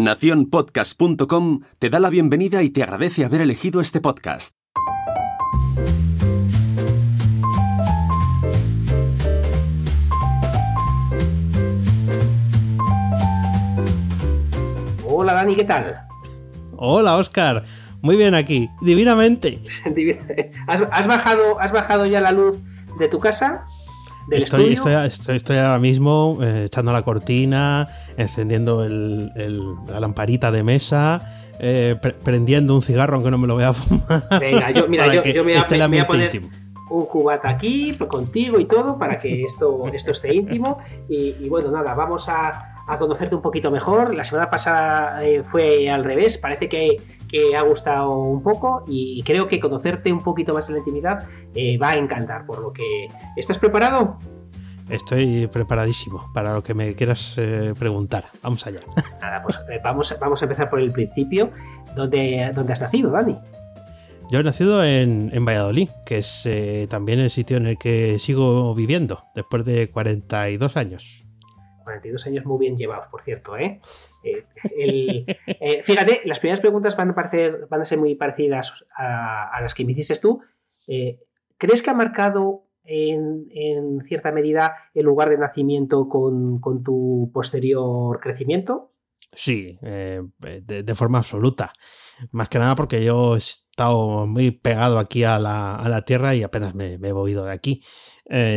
Naciónpodcast.com te da la bienvenida y te agradece haber elegido este podcast. Hola Dani, ¿qué tal? Hola Oscar, muy bien aquí, divinamente. ¿Has, has bajado, ¿Has bajado ya la luz de tu casa? Del estoy, estudio? estoy, estoy, ahora mismo eh, echando la cortina, encendiendo el, el, la lamparita de mesa, eh, pre prendiendo un cigarro aunque no me lo voy a fumar. Venga, yo, mira, yo, yo me, voy a, me voy a poner íntimo. un cubata aquí pues, contigo y todo para que esto, esto esté íntimo. Y, y bueno, nada, vamos a, a, conocerte un poquito mejor. La semana pasada eh, fue al revés, parece que, que, ha gustado un poco y creo que conocerte un poquito más en la intimidad eh, va a encantar. Por lo que, ¿estás preparado? Estoy preparadísimo para lo que me quieras eh, preguntar. Vamos allá. Nada, pues eh, vamos, vamos a empezar por el principio. ¿Dónde, dónde has nacido, Dani? Yo he nacido en, en Valladolid, que es eh, también el sitio en el que sigo viviendo después de 42 años. 42 años muy bien llevados, por cierto, ¿eh? Eh eh, fíjate, las primeras preguntas van a, parecer, ser muy parecidas a, las que me hiciste tú. Eh, ¿Crees que ha marcado en, cierta medida el lugar de nacimiento con, tu posterior crecimiento? Sí, de, forma absoluta. Más que nada porque yo he estado muy pegado aquí a la, tierra y apenas me, he movido de aquí.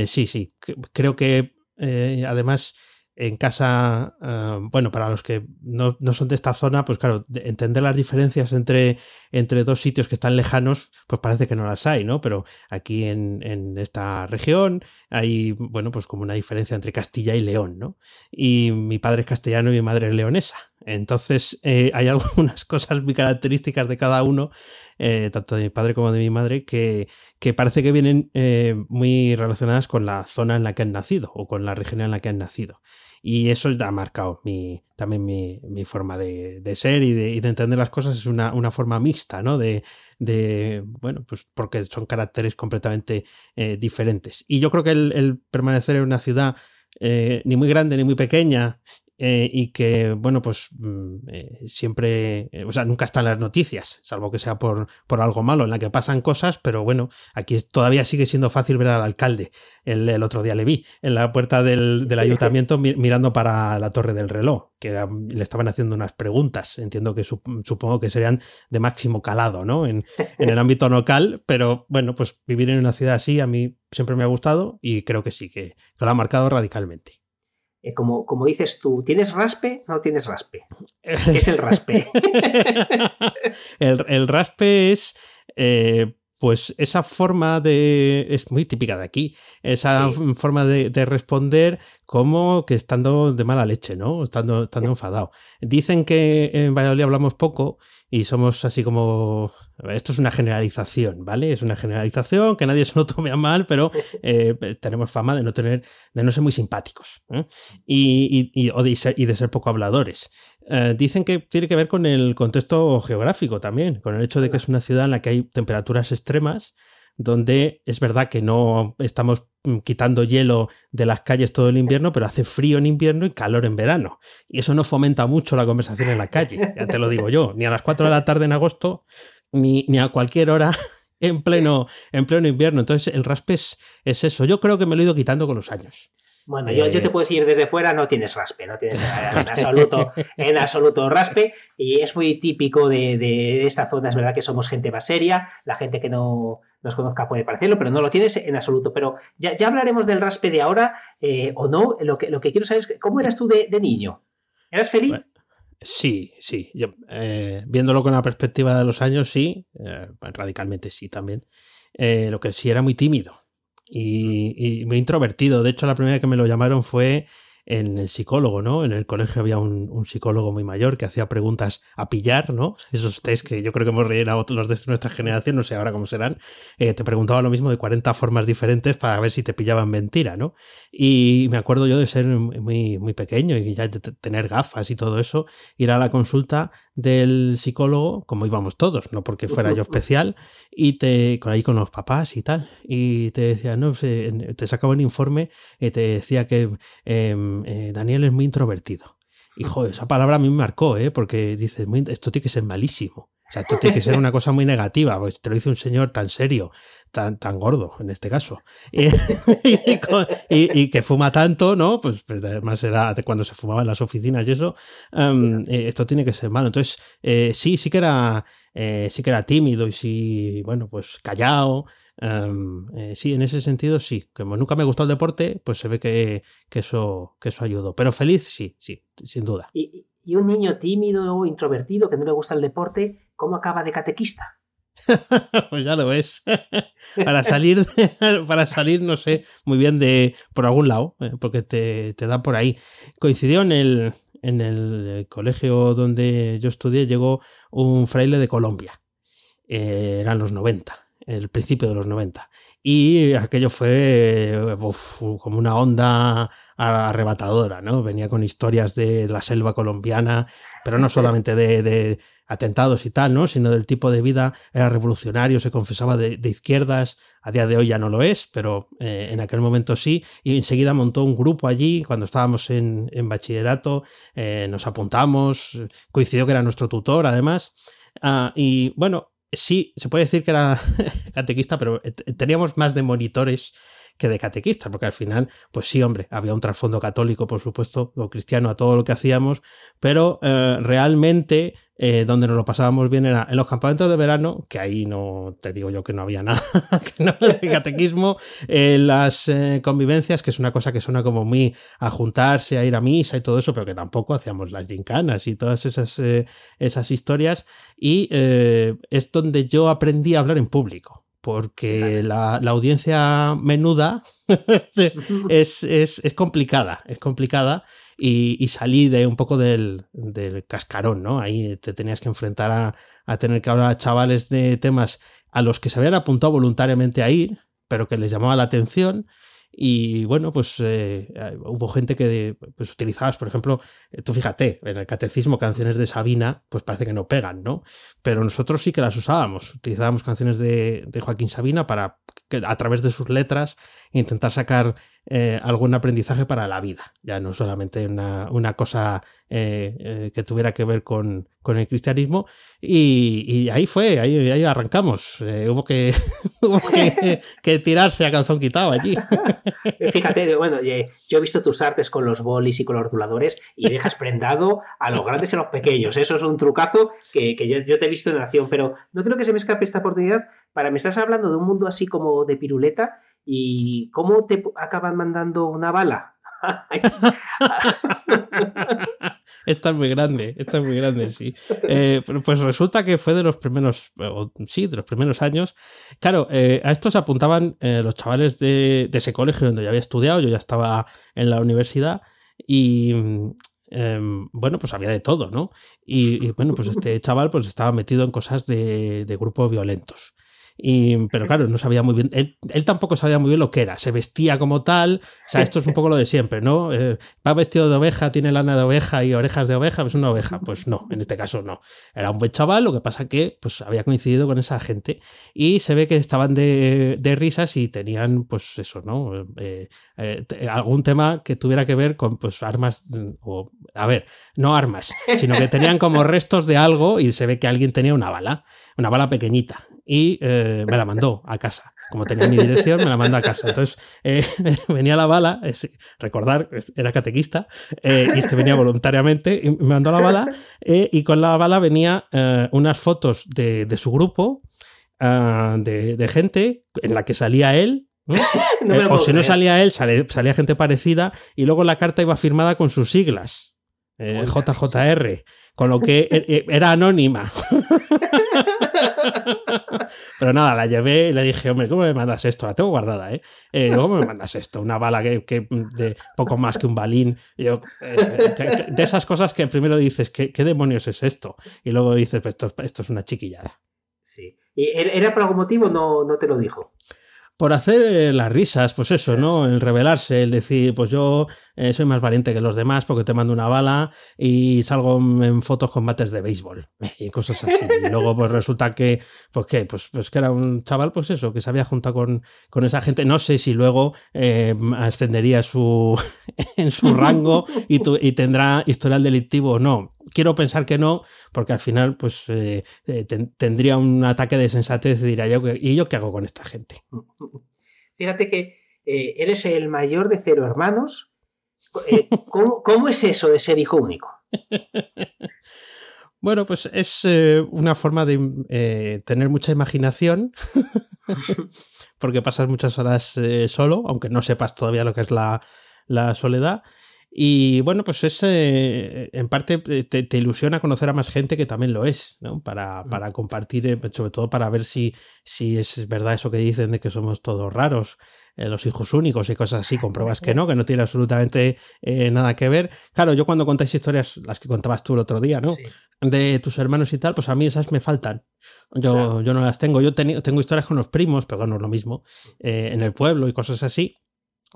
Sí, sí, creo que además en casa, uh, bueno, para los que no, no, son de esta zona, pues claro, entender las diferencias entre, entre dos sitios que están lejanos, pues parece que no las hay, ¿no? Pero aquí en, en esta región hay, bueno, pues como una diferencia entre Castilla y León, ¿no? Y mi padre es castellano y mi madre es leonesa. Entonces, eh, hay algunas cosas muy características de cada uno, eh, tanto de mi padre como de mi madre, que, que parece que vienen eh, muy relacionadas con la zona en la que han nacido o con la región en la que han nacido. Y eso ha marcado mi, también mi, mi forma de, de ser y de, de, entender las cosas. Es una, una forma mixta, ¿no? De, de, bueno, pues porque son caracteres completamente eh, diferentes. Y yo creo que el, el permanecer en una ciudad ni muy grande ni muy pequeña eh, y que, bueno, pues eh, siempre, eh, o sea, nunca están las noticias, salvo que sea por, por algo malo, en la que pasan cosas, pero bueno, aquí todavía sigue siendo fácil ver al alcalde. El, el otro día le vi en la puerta del, del ayuntamiento mi, mirando para la torre del reloj, que era, le estaban haciendo unas preguntas, entiendo que su, supongo que serían de máximo calado, ¿no? En, en el ámbito local, pero bueno, pues vivir en una ciudad así a mí siempre me ha gustado y creo que sí, que, que lo ha marcado radicalmente. Eh, como, como, dices tú, ¿tienes raspe? No tienes raspe. ¿Qué es el raspe? el, el, raspe es. Eh, pues esa forma de. es muy típica de aquí. Esa sí. forma de, de, responder como que estando de mala leche, ¿no? Estando, estando enfadado. Dicen que en Valladolid hablamos poco y somos así como. Esto es una generalización, ¿vale? Es una generalización, que nadie se lo tome a mal, pero eh, tenemos fama de no tener, de no ser muy simpáticos ¿eh? y, y, y, de ser, poco habladores. Eh, dicen que tiene que ver con el contexto geográfico también, con el hecho de que es una ciudad en la que hay temperaturas extremas, donde es verdad que no estamos quitando hielo de las calles todo el invierno, pero hace frío en invierno y calor en verano. Y eso no fomenta mucho la conversación en la calle, ya te lo digo yo. Ni a las 4 de la tarde en agosto, ni, ni a cualquier hora en pleno, en pleno invierno. Entonces el raspe es, es eso. Yo creo que me lo he ido quitando con los años. Bueno, yo, yo, te puedo decir desde fuera, no tienes raspe, no tienes en absoluto, en absoluto raspe, y es muy típico de, de, esta zona, es verdad que somos gente más seria, la gente que no nos conozca puede parecerlo, pero no lo tienes en absoluto. Pero ya, ya hablaremos del raspe de ahora, eh, o no, lo que, lo que quiero saber es cómo eras tú de, niño. ¿Eras feliz? Sí, sí. Eh, viéndolo con la perspectiva de los años, sí. Eh, radicalmente sí también. Lo que sí era muy tímido y, y, muy introvertido. De hecho, la primera vez que me lo llamaron fue en el psicólogo, ¿no? En el colegio había un, psicólogo muy mayor que hacía preguntas a pillar, ¿no? Esos test que yo creo que hemos rellenado los de nuestra generación, no sé ahora cómo serán, eh, te preguntaba lo mismo de 40 formas diferentes para ver si te pillaban mentira, ¿no? Y me acuerdo yo de ser muy, muy pequeño y ya de tener gafas y todo eso, ir a la consulta del psicólogo, como íbamos todos, no porque fuera yo especial, y te, con ahí con los papás y tal, y te decía, no, te sacaba un informe y te decía que eh, eh, Daniel es muy introvertido. hijo, esa palabra a mí me marcó, ¿eh? porque dices, esto tiene que ser malísimo. Sea, esto tiene que ser una cosa muy negativa, pues te lo dice un señor tan serio, tan, tan gordo en este caso, y, que fuma tanto, ¿no? Pues, pues, además era cuando se fumaba en las oficinas y eso, em, eh, esto tiene que ser malo. Entonces, eh, sí, sí que era, eh, sí que era tímido y sí, bueno, pues callado. Em, sí, en ese sentido sí. Como nunca me gustó el deporte, pues se ve que, eso, que eso ayudó. Pero feliz, sí, sí, sin duda. ¿Y, y un niño tímido introvertido que no le gusta el deporte, ¿cómo acaba de catequista? pues ya lo ves. para salir, para salir, no sé, muy bien de por algún lado, eh, porque te, te da por ahí. Coincidió en el, en el colegio donde yo estudié, llegó un fraile de Colombia. Eh, eran los 90, el principio de los 90. Y aquello fue como una onda arrebatadora, ¿no? Venía con historias de la selva colombiana, pero no solamente de, atentados y tal, ¿no? Sino del tipo de vida, era revolucionario, se confesaba de, izquierdas, a día de hoy ya no lo es, pero eh, en aquel momento sí, y enseguida montó un grupo allí, cuando estábamos en, bachillerato, eh, nos apuntamos, coincidió que era nuestro tutor además, ah, y bueno, sí, se puede decir que era catequista, pero teníamos más de monitores que de catequista, porque al final, pues sí, hombre, había un trasfondo católico, por supuesto, o cristiano a todo lo que hacíamos, pero eh, realmente eh, donde nos lo pasábamos bien era en los campamentos de verano, que ahí no te digo yo que no había nada, que no de catequismo, en las eh, convivencias, que es una cosa que suena como muy a juntarse, a ir a misa y todo eso, pero que tampoco hacíamos las gincanas y todas esas, esas historias, y es donde yo aprendí a hablar en público porque la, audiencia menuda es, complicada, es complicada y, salí de un poco del, cascarón, ¿no? Ahí te tenías que enfrentar a, a, tener que hablar a chavales de temas a los que se habían apuntado voluntariamente a ir, pero que les llamaba la atención y bueno, pues eh, eh, hubo gente que pues, utilizabas, por ejemplo, eh, tú fíjate, en el catecismo canciones de Sabina, pues parece que no pegan, ¿no? Pero nosotros sí que las usábamos. Utilizábamos canciones de, de Joaquín Sabina para que a través de sus letras intentar sacar eh, algún aprendizaje para la vida, ya no solamente una, cosa eh, eh, que tuviera que ver con, el cristianismo. Y, ahí fue, ahí, ahí arrancamos. hubo, que, que, tirarse a calzón quitado allí. Fíjate, bueno, yo he visto tus artes con los bolis y con los rotuladores y dejas prendado a los grandes y a los pequeños. Eso es un trucazo que, yo, yo, te he visto en acción, pero no creo que se me escape esta oportunidad. Para me estás hablando de un mundo así como de piruleta ¿Y cómo te acaban mandando una bala? esta es muy grande, esta es muy grande, sí. Eh, pues resulta que fue de los primeros, sí, de los primeros años. Claro, eh, a esto se apuntaban eh, los chavales de, ese colegio donde yo había estudiado, yo ya estaba en la universidad y em, bueno, pues había de todo, ¿no? Y, bueno, pues este chaval pues estaba metido en cosas de grupos violentos. Y, pero claro, no sabía muy bien, él, tampoco sabía muy bien lo que era, se vestía como tal, o sea, esto es un poco lo de siempre, ¿no? Eh, va vestido de oveja, tiene lana de oveja y orejas de oveja, es una oveja. Pues no, en este caso no. Era un buen chaval, lo que pasa que pues había coincidido con esa gente y se ve que estaban de, de risas y tenían pues eso, ¿no? Eh, eh, algún tema que tuviera que ver con pues armas, o, a ver, no armas, sino que tenían como restos de algo y se ve que alguien tenía una bala, una bala pequeñita y eh, me la mandó a casa. Como tenía mi dirección, me la mandó a casa. Entonces eh, venía la bala, recordar, era catequista, eh, y este venía voluntariamente, y me mandó la bala, y con la bala venía unas fotos de, su grupo, ah, de, gente en la que salía él, o si no salía él, salía, gente parecida, y luego la carta iba firmada con sus siglas. JJR, con lo que era anónima. Pero nada, la llevé y le dije, hombre, ¿cómo me mandas esto? La tengo guardada, ¿eh? eh ¿Cómo me mandas esto? Una bala que, de poco más que un balín. Yo, eh, de esas cosas que primero dices, ¿qué, ¿qué, demonios es esto? Y luego dices, pues esto, esto es una chiquillada. Sí. ¿Y era por algún motivo no, no te lo dijo? por hacer eh, las risas, pues eso, ¿no? El revelarse, el decir, pues yo eh, soy más valiente que los demás porque te mando una bala y salgo en fotos con bates de béisbol y cosas así. Y luego pues resulta que, pues que, pues, pues que era un chaval, pues eso, que se había juntado con, con esa gente. No sé si luego eh, ascendería su, en su rango y, y tendrá historial delictivo o no. Quiero pensar que no, porque al final pues eh, tendría un ataque de sensatez y diría yo, ¿y yo qué hago con esta gente? Fíjate que eres el mayor de cero hermanos. Eh, ¿cómo, es eso de ser hijo único? Bueno, pues es eh, una forma de tener mucha imaginación, porque pasas muchas horas solo, aunque no sepas todavía lo que es la, la soledad. Y bueno, pues es en parte te, ilusiona conocer a más gente que también lo es, ¿no? Para, para compartir, sobre todo para ver si, si es verdad eso que dicen de que somos todos raros. Eh, los hijos únicos y cosas así, compruebas que no, que no tiene absolutamente eh, nada que ver. Claro, yo cuando contáis historias, las que contabas tú el otro día, ¿no? De tus hermanos y tal, pues a mí esas me faltan. Yo, yo no las tengo. Yo tengo historias con los primos, pero no es lo mismo, eh, en el pueblo y cosas así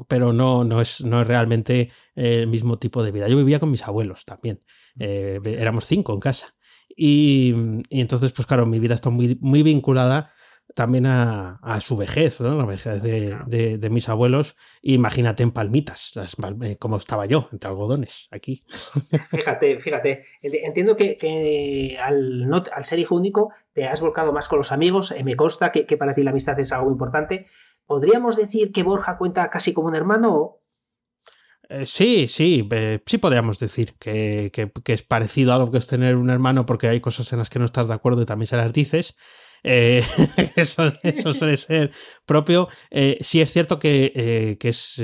pero no, no, es, no es realmente el mismo tipo de vida. Yo vivía con mis abuelos también. éramos cinco en casa. Y, y, entonces, pues claro, mi vida está muy, muy vinculada también a, su vejez, ¿no? la vejez de, mis abuelos. Imagínate en palmitas, eh, como estaba yo, entre algodones, aquí. Fíjate, fíjate. Entiendo que, al, al, ser hijo único te has volcado más con los amigos. Eh, me consta que, para ti la amistad es algo importante. ¿Podríamos decir que Borja cuenta casi como un hermano? Eh, sí, sí, sí podríamos decir que, es parecido a lo que es tener un hermano porque hay cosas en las que no estás de acuerdo y también se las dices. Eh, eso, suele ser propio. Eh, sí es cierto que, eh, que es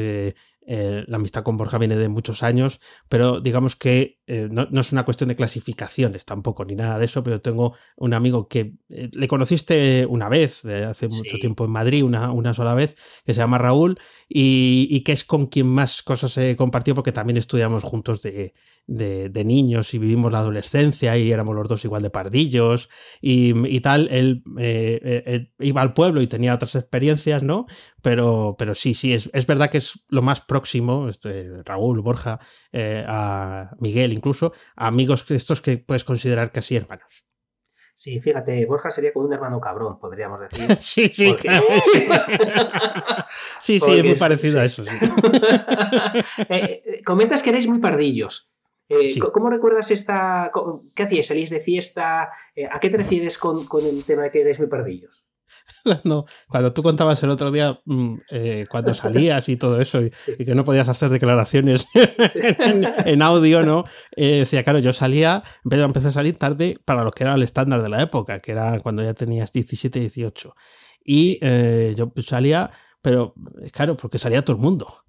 eh, la amistad con Borja viene de muchos años, pero digamos que eh, no, es una cuestión de clasificaciones tampoco, ni nada de eso, pero tengo un amigo que eh, le conociste una vez, hace mucho tiempo en Madrid, una, una, sola vez, que se llama Raúl, y, que es con quien más cosas he compartido porque también estudiamos juntos de, de, niños y vivimos la adolescencia y éramos los dos igual de pardillos y, tal. Él, iba al pueblo y tenía otras experiencias, ¿no? Pero, pero sí, sí, es, es verdad que es lo más próximo, este, Raúl, Borja, eh, a Miguel incluso, amigos estos que puedes considerar casi hermanos. Sí, fíjate, Borja sería como un hermano cabrón, podríamos decir. sí, sí, sí, sí, es muy parecido a eso. Eh, eh, comentas que erais muy pardillos. ¿Cómo recuerdas esta.? ¿Qué hacíais? ¿Salís de fiesta? ¿A qué te refieres con, con el tema de que erais muy pardillos? no, cuando tú contabas el otro día mm, eh, cuando salías y todo eso y, que no podías hacer declaraciones en, audio, ¿no? Eh, decía, claro, yo salía, empecé a salir tarde para lo que era el estándar de la época, que era cuando ya tenías 17, 18. Y eh, yo salía, pero claro, porque salía todo el mundo.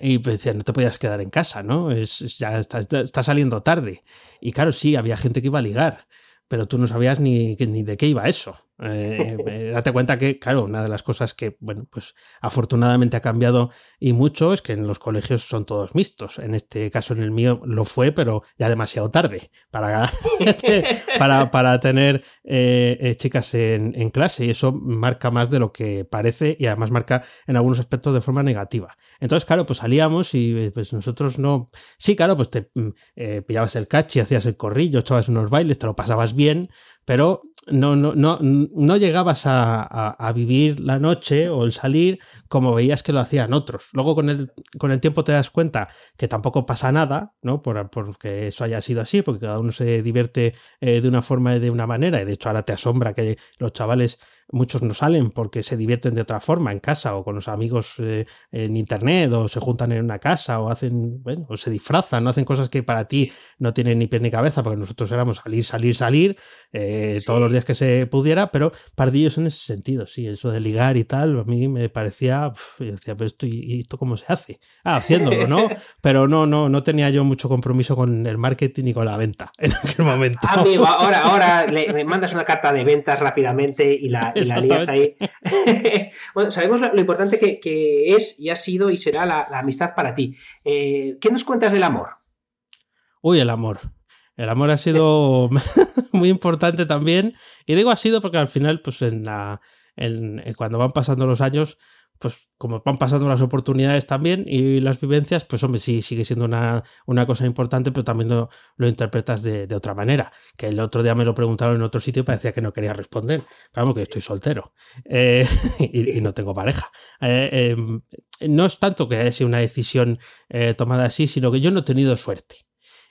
y pues decía, no te podías quedar en casa, ¿no? Es, ya está, está, saliendo tarde. Y claro, sí, había gente que iba a ligar, pero tú no sabías ni, ni de qué iba eso. Eh, eh, date cuenta que, claro, una de las cosas que, bueno, pues afortunadamente ha cambiado y mucho es que en los colegios son todos mixtos. En este caso, en el mío lo fue, pero ya demasiado tarde para, para, para, tener eh, chicas en, en, clase y eso marca más de lo que parece y además marca en algunos aspectos de forma negativa. Entonces, claro, pues salíamos y pues nosotros no... Sí, claro, pues te mm, pillabas el cachi, hacías el corrillo, echabas unos bailes, te lo pasabas bien, pero no, no, no, no llegabas a, vivir la noche o el salir como veías que lo hacían otros. Luego con el, con el tiempo te das cuenta que tampoco pasa nada, ¿no? Por, porque eso haya sido así, porque cada uno se divierte eh, de una forma y de una manera, y de hecho ahora te asombra que los chavales muchos no salen porque se divierten de otra forma en casa o con los amigos eh, en internet o se juntan en una casa o hacen, bueno, o se disfrazan, no hacen cosas que para ti no tienen ni pie ni cabeza porque nosotros éramos salir, salir, salir eh, todos los días que se pudiera, pero pardillos en ese sentido, sí, eso de ligar y tal, a mí me parecía, yo decía, pero esto, ¿y esto cómo se hace? Ah, haciéndolo, ¿no? Pero no, no, no tenía yo mucho compromiso con el marketing y con la venta en aquel momento. Amigo, ahora, ahora le, me mandas una carta de ventas rápidamente y la, ahí. bueno, sabemos lo, importante que, es y ha sido y será la, amistad para ti. Eh, ¿Qué nos cuentas del amor? Uy, el amor. El amor ha sido muy importante también. Y digo ha sido porque al final, pues en la. cuando van pasando los años, pues como van pasando las oportunidades también y las vivencias, pues hombre, sí, sigue siendo una, una cosa importante, pero también lo, lo interpretas de, de, otra manera. Que el otro día me lo preguntaron en otro sitio y parecía que no quería responder. Vamos, que estoy soltero eh, y, y, no tengo pareja. Eh, eh, no es tanto que haya sido una decisión eh, tomada así, sino que yo no he tenido suerte.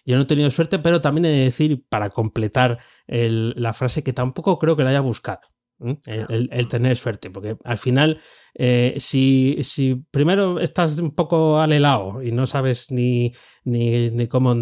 Yo no he tenido suerte, pero también he de decir, para completar el, la frase, que tampoco creo que la haya buscado. El, el, el, tener suerte, porque al final, eh, si, si, primero estás un poco al helado y no sabes ni, ni, ni cómo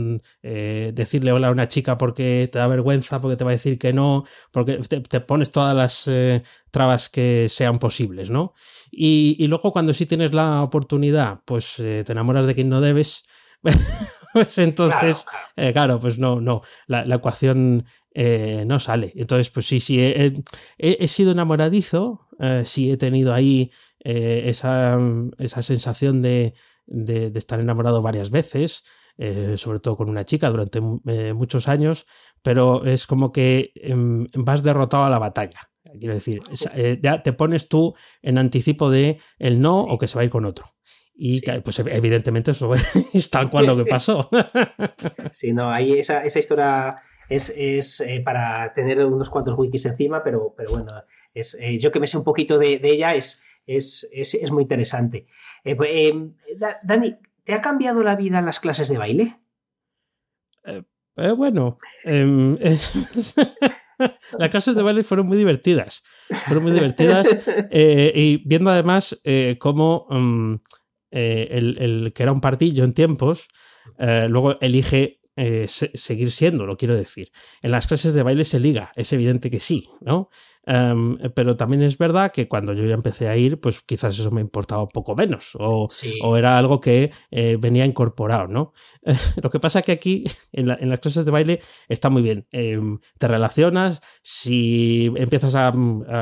eh, decirle hola a una chica porque te da vergüenza, porque te va a decir que no, porque te, te pones todas las eh, trabas que sean posibles, ¿no? Y, y, luego cuando sí tienes la oportunidad, pues eh, te enamoras de quien no debes. pues entonces, claro, claro. pues no, no, la, la ecuación eh, no sale. Entonces, pues sí, sí, he, he, he sido enamoradizo, eh, sí he tenido ahí eh, esa, esa, sensación de, de, de, estar enamorado varias veces, eh, sobre todo con una chica durante muchos años, pero es como que em, vas derrotado a la batalla. Quiero decir, ya te pones tú en anticipo de el no sí. o que se va a ir con otro. Y sí. pues evidentemente eso es tal cual lo que pasó. Sí, no, ahí esa, esa historia es, es eh, para tener unos cuantos wikis encima, pero, pero bueno, es, eh, yo que me sé un poquito de, de ella, es, es, es, muy interesante. Eh, pues, Dani, ¿te ha cambiado la vida las clases de baile? bueno, em, las clases de baile fueron muy divertidas. Fueron muy divertidas. y viendo además cómo um, el, el, que era un partillo en tiempos, luego elige eh, se seguir siendo, lo quiero decir. En las clases de baile se liga, es evidente que sí, ¿no? Um, pero también es verdad que cuando yo ya empecé a ir, pues quizás eso me importaba un poco menos o, sí. o era algo que eh, venía incorporado, ¿no? lo que pasa que aquí en, la, en, las clases de baile está muy bien. Eh, te relacionas, si empiezas a, a,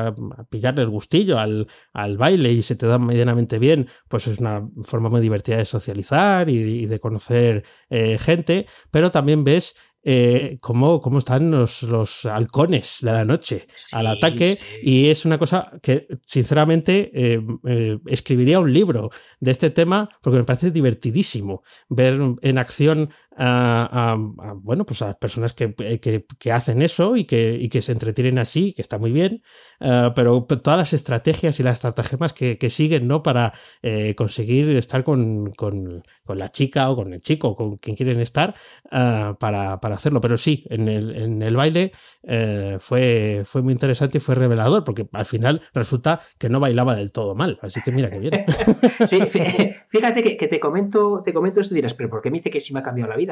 a, pillarle el gustillo al, al, baile y se te da medianamente bien, pues es una forma muy divertida de socializar y, y de conocer eh, gente, pero también ves eh, cómo, cómo, están los, los, halcones de la noche sí, al ataque. Sí. Y es una cosa que, sinceramente, eh, eh, escribiría un libro de este tema porque me parece divertidísimo ver en acción a, a, a bueno, pues a las personas que, que, que, hacen eso y que, y que se entretienen así, que está muy bien, uh, pero todas las estrategias y las estratagemas que, que siguen, ¿no? Para eh, conseguir estar con, con, con, la chica o con el chico, con quien quieren estar, uh, para, para, hacerlo. Pero sí, en el, en el baile uh, fue, fue muy interesante y fue revelador, porque al final resulta que no bailaba del todo mal. Así que mira qué bien. sí, fíjate que, que, te comento, te comento esto y dirás, pero ¿por qué me dice que sí me ha cambiado la vida?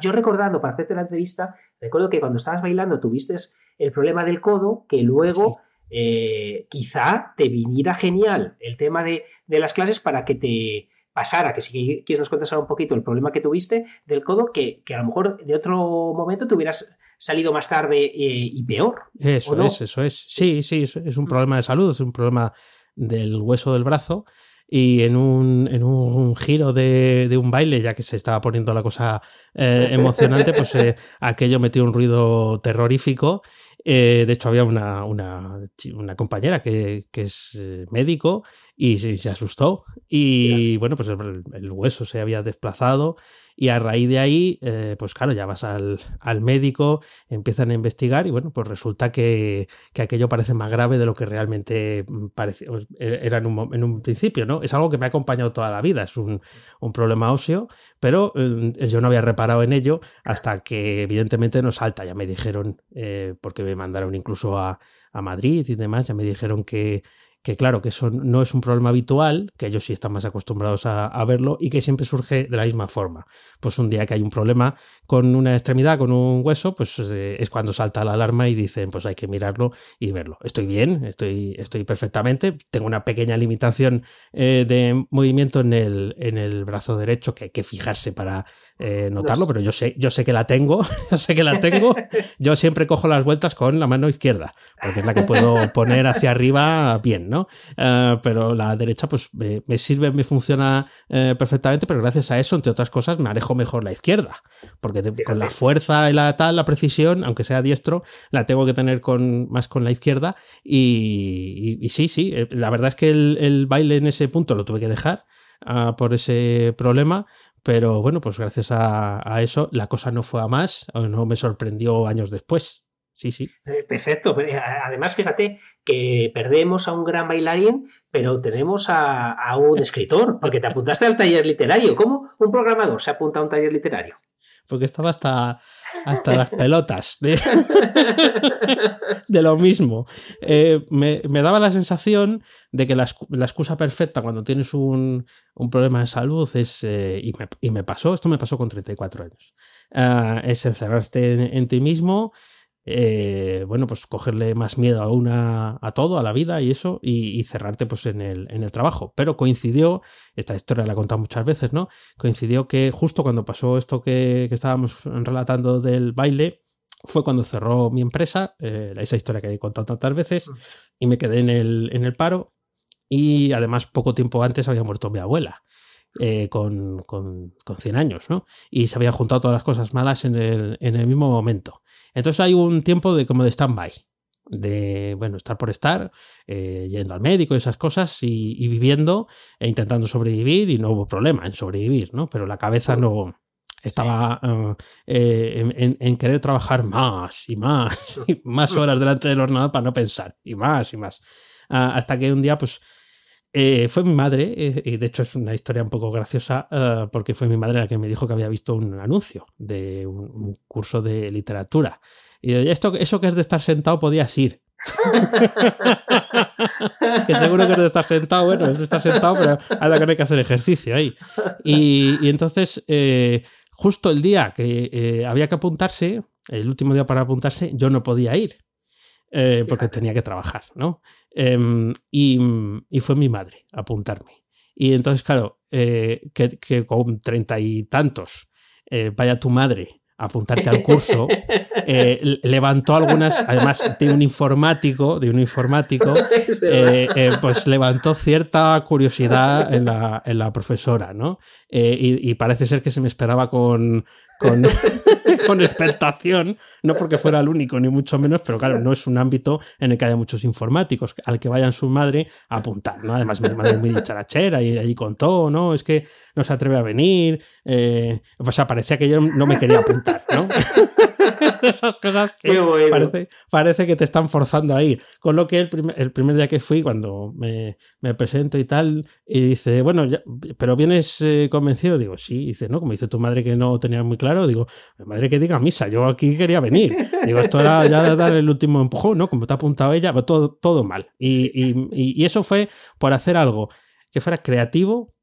Yo recordando para hacerte la entrevista, recuerdo que cuando estabas bailando tuviste el problema del codo, que luego sí. eh, quizá te viniera genial el tema de, de, las clases para que te pasara, que si quieres nos contas un poquito el problema que tuviste del codo, que, que a lo mejor de otro momento te hubieras salido más tarde eh, y peor. Eso no? es, eso es. Sí, sí, es un problema de salud, es un problema del hueso del brazo y en un, en un giro de, de, un baile, ya que se estaba poniendo la cosa eh, emocionante, pues eh, aquello metió un ruido terrorífico. Eh, de hecho, había una, una, una compañera que, que, es médico y se, se asustó. Y bueno, pues el, el, hueso se había desplazado y a raíz de ahí, eh, pues claro, ya vas al, al, médico, empiezan a investigar y bueno, pues resulta que, que, aquello parece más grave de lo que realmente parece, e, era en un, en un, principio, ¿no? Es algo que me ha acompañado toda la vida, es un, un problema óseo, pero eh, yo no había reparado en ello hasta que evidentemente no salta, ya me dijeron, eh, porque me mandaron incluso a, a Madrid y demás, ya me dijeron que que claro, que eso no es un problema habitual, que ellos sí están más acostumbrados a, a, verlo y que siempre surge de la misma forma. Pues un día que hay un problema con una extremidad, con un hueso, pues eh, es cuando salta la alarma y dicen, pues hay que mirarlo y verlo. Estoy bien, estoy, estoy perfectamente, tengo una pequeña limitación eh, de movimiento en el, en el brazo derecho que hay que fijarse para eh, notarlo, pero yo sé, yo sé que la tengo, yo sé que la tengo. Yo siempre cojo las vueltas con la mano izquierda, porque es la que puedo poner hacia arriba bien, Eh, pero la derecha, pues me, sirve, me funciona eh, perfectamente, pero gracias a eso, entre otras cosas, me alejo mejor la izquierda. Porque con la fuerza y la tal, la precisión, aunque sea diestro, la tengo que tener con, más con la izquierda. Y, sí, sí, eh, la verdad es que el, baile en ese punto lo tuve que dejar ah, por ese problema. Pero bueno, pues gracias a, eso la cosa no fue a más, no me sorprendió años después. Sí, sí. Eh, perfecto. Eh, además, fíjate que perdemos a un gran bailarín, pero tenemos a, un escritor, porque te apuntaste al taller literario. ¿Cómo un programador se apunta a un taller literario? Porque estaba hasta, hasta las pelotas de, de lo mismo. Eh, me, daba la sensación de que la, excusa perfecta cuando tienes un, problema de salud es, y, me, pasó, esto me pasó con 34 años, es encerrarte en ti mismo eh, bueno, pues cogerle más miedo a una, a todo, a la vida y eso, y, cerrarte pues en el, en el, trabajo. Pero coincidió, esta historia la he contado muchas veces, ¿no? Coincidió que justo cuando pasó esto que, estábamos relatando del baile, fue cuando cerró mi empresa, eh, esa historia que he contado tantas veces, mm. y me quedé en el, en el paro. Y además, poco tiempo antes había muerto mi abuela. Eh, con, con, con, 100 años, ¿no? Y se habían juntado todas las cosas malas en el, en el mismo momento. Entonces hay un tiempo de como de stand-by, de, bueno, estar por estar, eh, yendo al médico y esas cosas y, viviendo e intentando sobrevivir y no hubo problema en sobrevivir, ¿no? Pero la cabeza no estaba eh, en, querer trabajar más y más y más horas delante del ordenador para no pensar y más y más. Ah, hasta que un día, pues, eh, fue mi madre, y de hecho es una historia un poco graciosa, porque fue mi madre la que me dijo que había visto un anuncio de un, curso de literatura. Y esto, eso que es de estar sentado podías ir. que seguro que es de estar sentado, bueno, es de estar sentado, pero ahora que no hay que hacer ejercicio ahí. Y, entonces, eh, justo el día que eh, había que apuntarse, el último día para apuntarse, yo no podía ir. Porque tenía que trabajar, ¿no? Em, y, fue mi madre a apuntarme. Y entonces, claro, eh, que, con treinta y tantos eh, vaya tu madre a apuntarte al curso, eh, levantó algunas, además de un informático, de un informático, pues levantó cierta curiosidad en la, en la profesora, ¿no? y, parece ser que se me esperaba con, con, expectación, no porque fuera el único, ni mucho menos, pero claro, no es un ámbito en el que haya muchos informáticos al que vayan su madre a apuntar, ¿no? Además, mi madre es muy dicharachera y allí contó, ¿no? Es que no se atreve a venir, eh, o sea, parecía que yo no me quería apuntar, ¿no? esas cosas que parece, que te están forzando a ir. Con lo que el primer, día que fui, cuando me, presento y tal, y dice, bueno, pero vienes eh, convencido, digo, sí, dice, ¿no? Como dice tu madre que no tenía muy claro, digo, madre que diga misa, yo aquí quería venir. Digo, esto era ya dar el último empujón, ¿no? Como te ha apuntado ella, todo, todo mal. y eso fue por hacer algo que fuera creativo,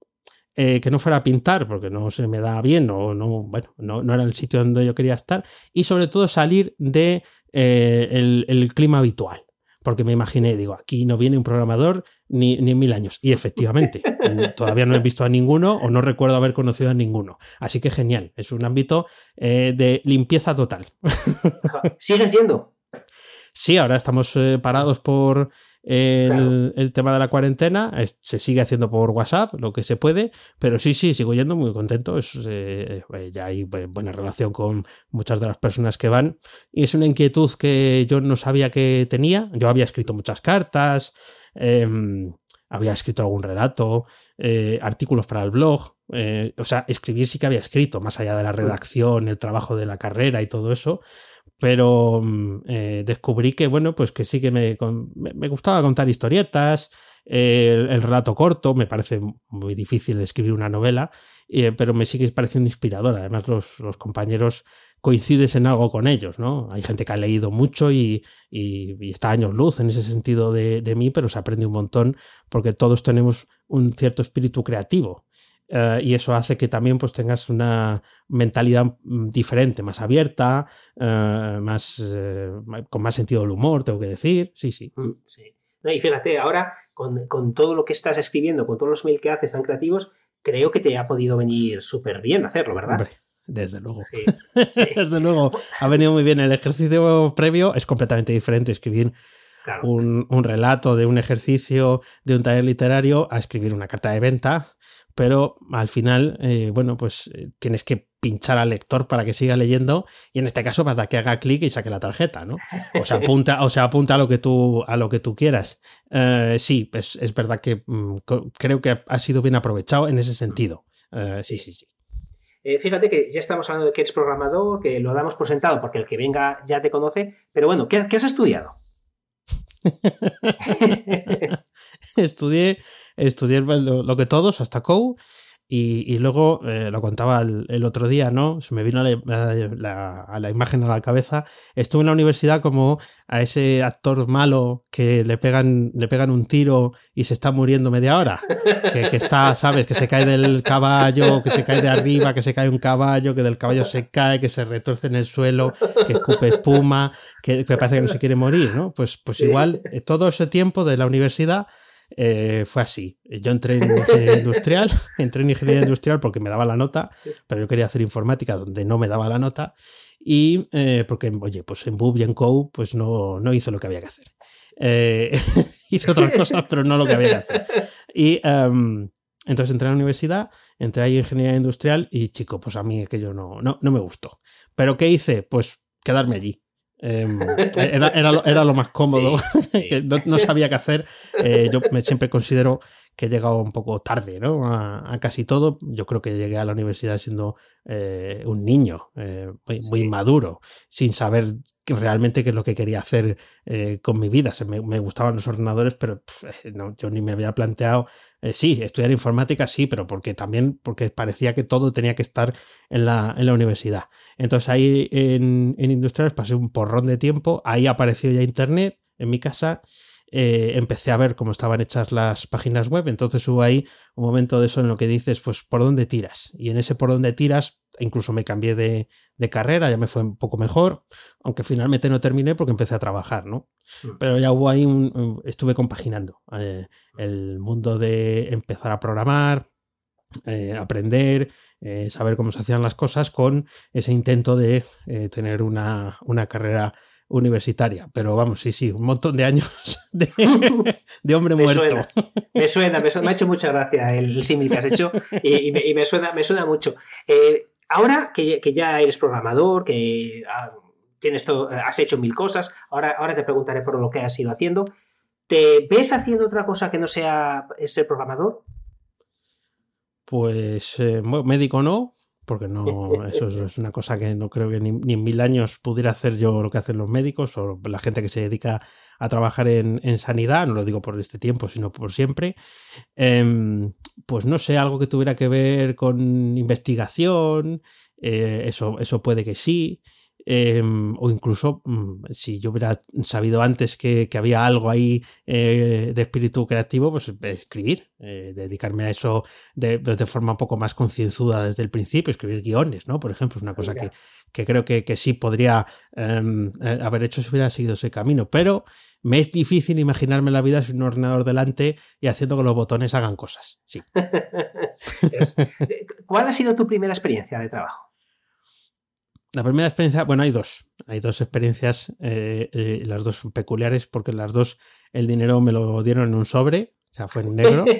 eh, que no fuera a pintar porque no se me da bien o no, bueno, no, era el sitio donde yo quería estar y sobre todo salir de eh, el, clima habitual. Porque me imaginé, digo, aquí no viene un programador ni, ni en mil años. Y efectivamente, todavía no he visto a ninguno o no recuerdo haber conocido a ninguno. Así que genial, es un ámbito eh, de limpieza total. ¿Sigue siendo? Sí, ahora estamos parados por el, tema de la cuarentena. se sigue haciendo por WhatsApp, lo que se puede, pero sí, sí, sigo yendo muy contento. Es, eh, eh, ya hay buena relación con muchas de las personas que van. Y es una inquietud que yo no sabía que tenía. Yo había escrito muchas cartas. Em, había escrito algún relato, eh, artículos para el blog, o sea, escribir sí que había escrito, más allá de la redacción, el trabajo de la carrera y todo eso, pero mm, eh, descubrí que, bueno, pues que sí que me, me gustaba contar historietas, el, relato corto, me parece muy difícil escribir una novela, eh, pero me sigue pareciendo inspirador. Además, los, compañeros coincides en algo con ellos, ¿no? Hay gente que ha leído mucho y, y, está años luz en ese sentido de, de, mí, pero se aprende un montón porque todos tenemos un cierto espíritu creativo eh, y eso hace que también pues, tengas una mentalidad mm, diferente, más abierta, eh, más, eh, con más sentido del humor, tengo que decir. Sí, sí. Mm, sí. y fíjate, ahora con, con, todo lo que estás escribiendo, con todos los mails que haces tan creativos, creo que te ha podido venir súper bien hacerlo, ¿verdad? desde luego. Sí, desde luego. Ha venido muy bien. El ejercicio previo es completamente diferente. Escribir un, un, relato de un ejercicio, de un taller literario, a escribir una carta de venta, pero al final, eh, bueno, pues eh, tienes que pinchar al lector para que siga leyendo y en este caso para que haga clic y saque la tarjeta, ¿no? O se apunta, o se apunta a lo que tú, a lo que tú quieras. Eh, sí, pues es verdad que mm, creo que ha sido bien aprovechado en ese sentido. sí, sí, sí. fíjate que ya estamos hablando de que eres programador, que lo damos por sentado porque el que venga ya te conoce, pero bueno, ¿qué, qué has estudiado? estudié, estudié lo, que todos, hasta COU, y, luego eh, lo contaba el, otro día, ¿no? Se me vino la, a la imagen a la cabeza. Estuve en la universidad como a ese actor malo que le pegan, le pegan un tiro y se está muriendo media hora. Que, está, ¿sabes? Que se cae del caballo, que se cae de arriba, que se cae un caballo, que del caballo se cae, que se retorce en el suelo, que escupe espuma, que, parece que no se quiere morir, ¿no? Pues, pues igual, eh, todo ese tiempo de la universidad eh, fue así. Yo entré en ingeniería industrial, entré en ingeniería industrial porque me daba la nota, pero yo quería hacer informática donde no me daba la nota y eh, porque, oye, pues en Bub y en Co, pues no, no hice lo que había que hacer. Eh, hice otras cosas, pero no lo que había que hacer. Y em, entonces entré a la universidad, entré ahí en ingeniería industrial y, chico, pues a mí aquello no, no, no me gustó. ¿Pero qué hice? Pues quedarme allí. Em, era, era, lo, más cómodo, que no, sabía qué hacer. Eh, yo me, siempre considero que he llegado un poco tarde ¿no? a, casi todo. Yo creo que llegué a la universidad siendo eh, un niño eh, muy, maduro, sin saber realmente qué es lo que quería hacer eh, con mi vida. Se me, gustaban los ordenadores, pero no, yo ni me había planteado, sí, estudiar informática, sí, pero porque también porque parecía que todo tenía que estar en la, en la universidad. Entonces ahí en, en Industriales pasé un porrón de tiempo, ahí apareció ya Internet en mi casa eh, empecé a ver cómo estaban hechas las páginas web. Entonces hubo ahí un momento de eso en lo que dices, pues, ¿por dónde tiras? Y en ese por dónde tiras, incluso me cambié de, carrera, ya me fue un poco mejor, aunque finalmente no terminé porque empecé a trabajar, ¿no? Mm. Pero ya hubo ahí un, estuve compaginando eh, el mundo de empezar a programar, eh, aprender, saber cómo se hacían las cosas con ese intento de tener una, una carrera universitaria. Pero vamos, sí, sí, un montón de años de, hombre muerto. me suena, me suena, ha hecho mucha gracia el, símil que has hecho y, me, suena, me suena mucho. Eh, ahora que, ya eres programador, que ah, tienes todo, has hecho mil cosas, ahora, ahora te preguntaré por lo que has ido haciendo. ¿Te ves haciendo otra cosa que no sea ser programador? Pues eh, médico no, porque no, eso es, una cosa que no creo que ni, en mil años pudiera hacer yo lo que hacen los médicos o la gente que se dedica a trabajar en, sanidad, no lo digo por este tiempo, sino por siempre. Em, pues no sé, algo que tuviera que ver con investigación, eh, eso, eso puede que sí. Em, o incluso mm, si yo hubiera sabido antes que, había algo ahí eh, de espíritu creativo, pues escribir, eh, dedicarme a eso de, forma un poco más concienzuda desde el principio, escribir guiones, ¿no? Por ejemplo, es una cosa que, creo que, sí podría em, eh, haber hecho si hubiera seguido ese camino, pero me es difícil imaginarme la vida sin un ordenador delante y haciendo que los botones hagan cosas. Sí. ¿Cuál ha sido tu primera experiencia de trabajo? La primera experiencia, bueno, hay dos. Hay dos experiencias, eh, eh, las dos peculiares, porque las dos el dinero me lo dieron en un sobre, o sea, fue en negro.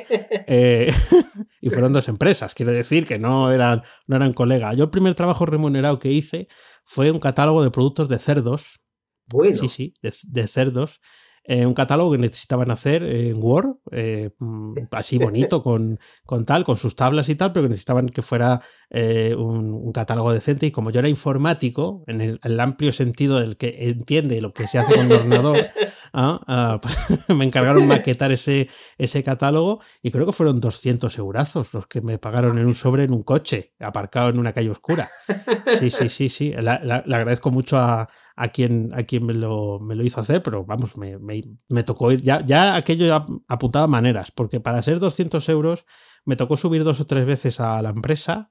Eh, y fueron dos empresas, quiero decir que no eran, no eran colegas. Yo el primer trabajo remunerado que hice fue un catálogo de productos de cerdos. Bueno. Sí, sí, de cerdos. Eh, un catálogo que necesitaban hacer en Word, eh, mm, así bonito, con, con, tal, con sus tablas y tal, pero que necesitaban que fuera eh, un, catálogo decente. Y como yo era informático, en el, amplio sentido del que entiende lo que se hace con un ordenador, ah, ah, pues, me encargaron maquetar ese, ese catálogo y creo que fueron 200 eurazos los que me pagaron en un sobre en un coche, aparcado en una calle oscura. Sí, sí, sí, sí. le agradezco mucho a, a quien, a quien me, lo, me lo hizo hacer, pero vamos, me, me, tocó ir. Ya, ya aquello ya apuntaba maneras, porque para ser 200 euros me tocó subir dos o tres veces a la empresa.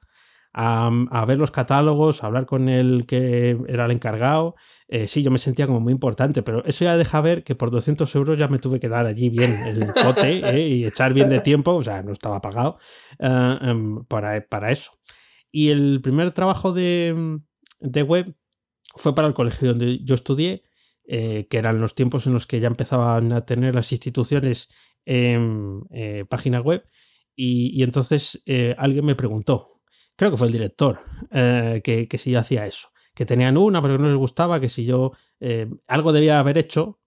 A, a, ver los catálogos, a hablar con el que era el encargado. Eh, sí, yo me sentía como muy importante, pero eso ya deja ver que por 200 euros ya me tuve que dar allí bien el cote eh, y echar bien de tiempo, o sea, no estaba pagado eh, em, para, para, eso. Y el primer trabajo de, de web fue para el colegio donde yo estudié que eran los tiempos en los que ya empezaban a tener las instituciones en página web. Y, entonces alguien me preguntó, creo que fue el director, que, que si yo hacía eso que tenían una pero que no les gustaba, que si yo algo debía haber hecho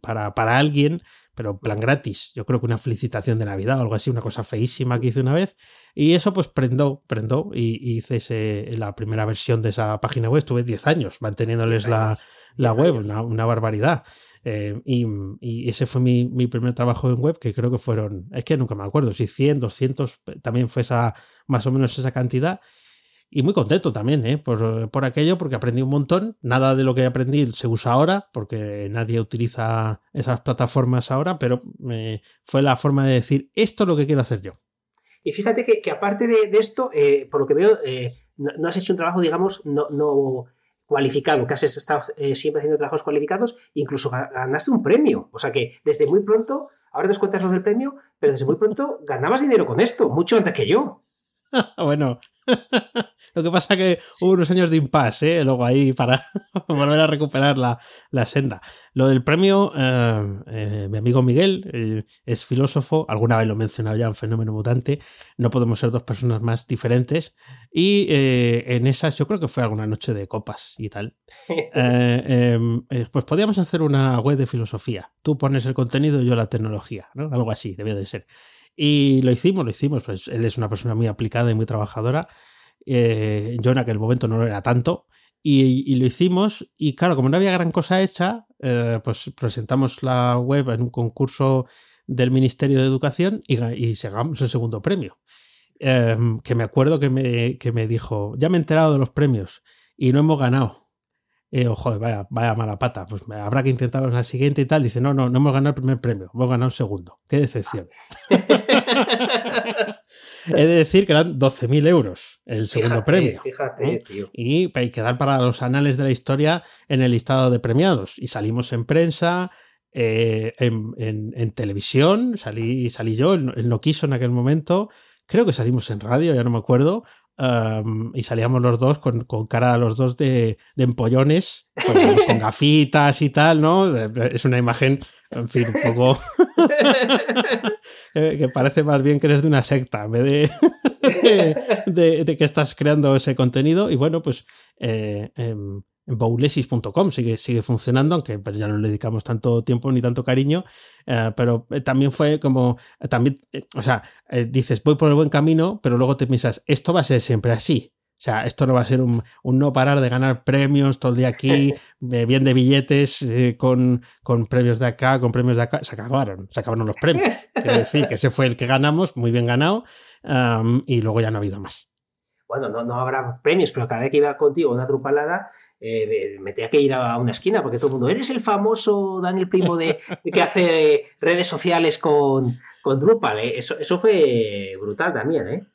para, para, alguien pero plan gratis. Yo creo que una felicitación de Navidad o algo así, una cosa feísima que hice una vez. Y eso pues prendó, prendó y, hice la primera versión de esa página web. Estuve 10 años manteniéndoles la, la web, una, barbaridad. Eh, y, ese fue mi, mi, primer trabajo en web, que creo que fueron, es que nunca me acuerdo, si 100, 200, también fue esa, más o menos esa cantidad. Y muy contento también ¿eh? por, aquello, porque aprendí un montón. Nada de lo que aprendí se usa ahora, porque nadie utiliza esas plataformas ahora, pero fue la forma de decir, esto es lo que quiero hacer yo. Y fíjate que, aparte de, esto, eh, por lo que veo, eh, no, has hecho un trabajo, digamos, no, no cualificado, que has estado siempre haciendo trabajos cualificados, incluso ganaste un premio. O sea que desde muy pronto, ahora nos cuentas lo del premio, pero desde muy pronto ganabas dinero con esto, mucho antes que yo. bueno, lo que pasa que hubo unos años de impasse, ¿eh? luego ahí para volver a recuperar la, senda. Lo del premio, eh, eh, mi amigo Miguel es filósofo, alguna vez lo he mencionado ya en Fenómeno Mutante, no podemos ser dos personas más diferentes. Y en esas, yo creo que fue alguna noche de copas y tal. Em, pues podíamos hacer una web de filosofía. Tú pones el contenido y yo la tecnología, ¿no? Algo así, debía de ser. Y lo hicimos, lo hicimos. Pues él es una persona muy aplicada y muy trabajadora. Eh, yo en aquel momento no lo era tanto. Y, lo hicimos. Y claro, como no había gran cosa hecha, eh, pues presentamos la web en un concurso del Ministerio de Educación y, y llegamos el segundo premio. Em, que me acuerdo que me, que me dijo, ya me he enterado de los premios y no hemos ganado. Y ojo, vaya, vaya mala pata, pues habrá que intentarlo en la siguiente y tal. Dice, no, no, no hemos ganado el primer premio, hemos ganado el segundo. Qué decepción. He de decir que eran 12.000 euros el segundo premio. Fíjate, tío. Y hay que dar para los anales de la historia en el listado de premiados. Y salimos en prensa, eh, en, televisión, salí, salí yo, él no quiso en aquel momento. Creo que salimos en radio, ya no me acuerdo y salíamos los dos con, con, cara a los dos de, de empollones, pues, con, gafitas y tal, ¿no? Es una imagen, en fin, un poco. que parece más bien que eres de una secta, en vez de, de, que estás creando ese contenido. Y bueno, pues eh, em, bowlesis.com sigue, sigue funcionando, aunque pues, ya no le dedicamos tanto tiempo ni tanto cariño, eh, pero eh, también fue como, eh, también, o sea, dices, voy por el buen camino, pero luego te piensas, esto va a ser siempre así. O sea, esto no va a ser un, no parar de ganar premios todo el día aquí, bien de billetes, con, con, premios de acá, con premios de acá. Se acabaron, se acabaron los premios. Quiero decir que ese fue el que ganamos, muy bien ganado, y luego ya no ha habido más. Bueno, no, no habrá premios, pero cada vez que iba contigo una trupalada, eh, me tenía que ir a una esquina porque todo el mundo, eres el famoso Daniel Primo de, que hace redes sociales con, con Drupal. ¿eh? Eso, eso fue brutal también, ¿eh?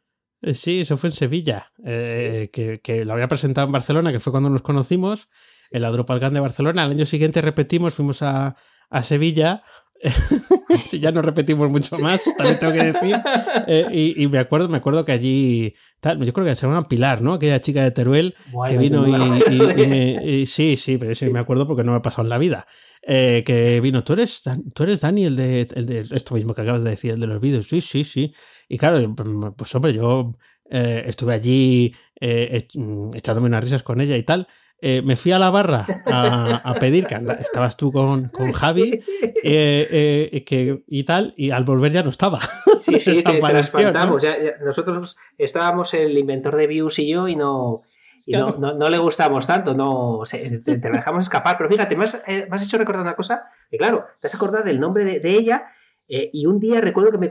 eh sí, eso fue en Sevilla, que, que, lo había presentado en Barcelona, que fue cuando nos conocimos, en la DrupalCon de Barcelona. Al año siguiente repetimos, fuimos a, a Sevilla, ya no repetimos mucho más, también tengo que decir. Eh, y, me acuerdo, me acuerdo que allí, tal, yo creo que se llama Pilar, ¿no? Aquella chica de Teruel que vino y, me, sí, sí, pero sí, me acuerdo porque no me ha pasado en la vida. Eh, que vino, ¿tú eres, tú eres Dani, el de, el de esto mismo que acabas de decir, el de los vídeos. Sí, sí, sí. Y claro, pues hombre, yo eh, estuve allí echándome unas risas con ella y tal. Eh, me fui a la barra a, pedir, que estabas tú con, con Javi eh, eh, que, y tal, y al volver ya no estaba. Sí, sí, te, trasplantamos. nosotros estábamos el inventor de views y yo y no, no, le gustamos tanto, no te, te, dejamos escapar. Pero fíjate, me has, hecho recordar una cosa, que claro, te has acordado del nombre de, ella y un día recuerdo que me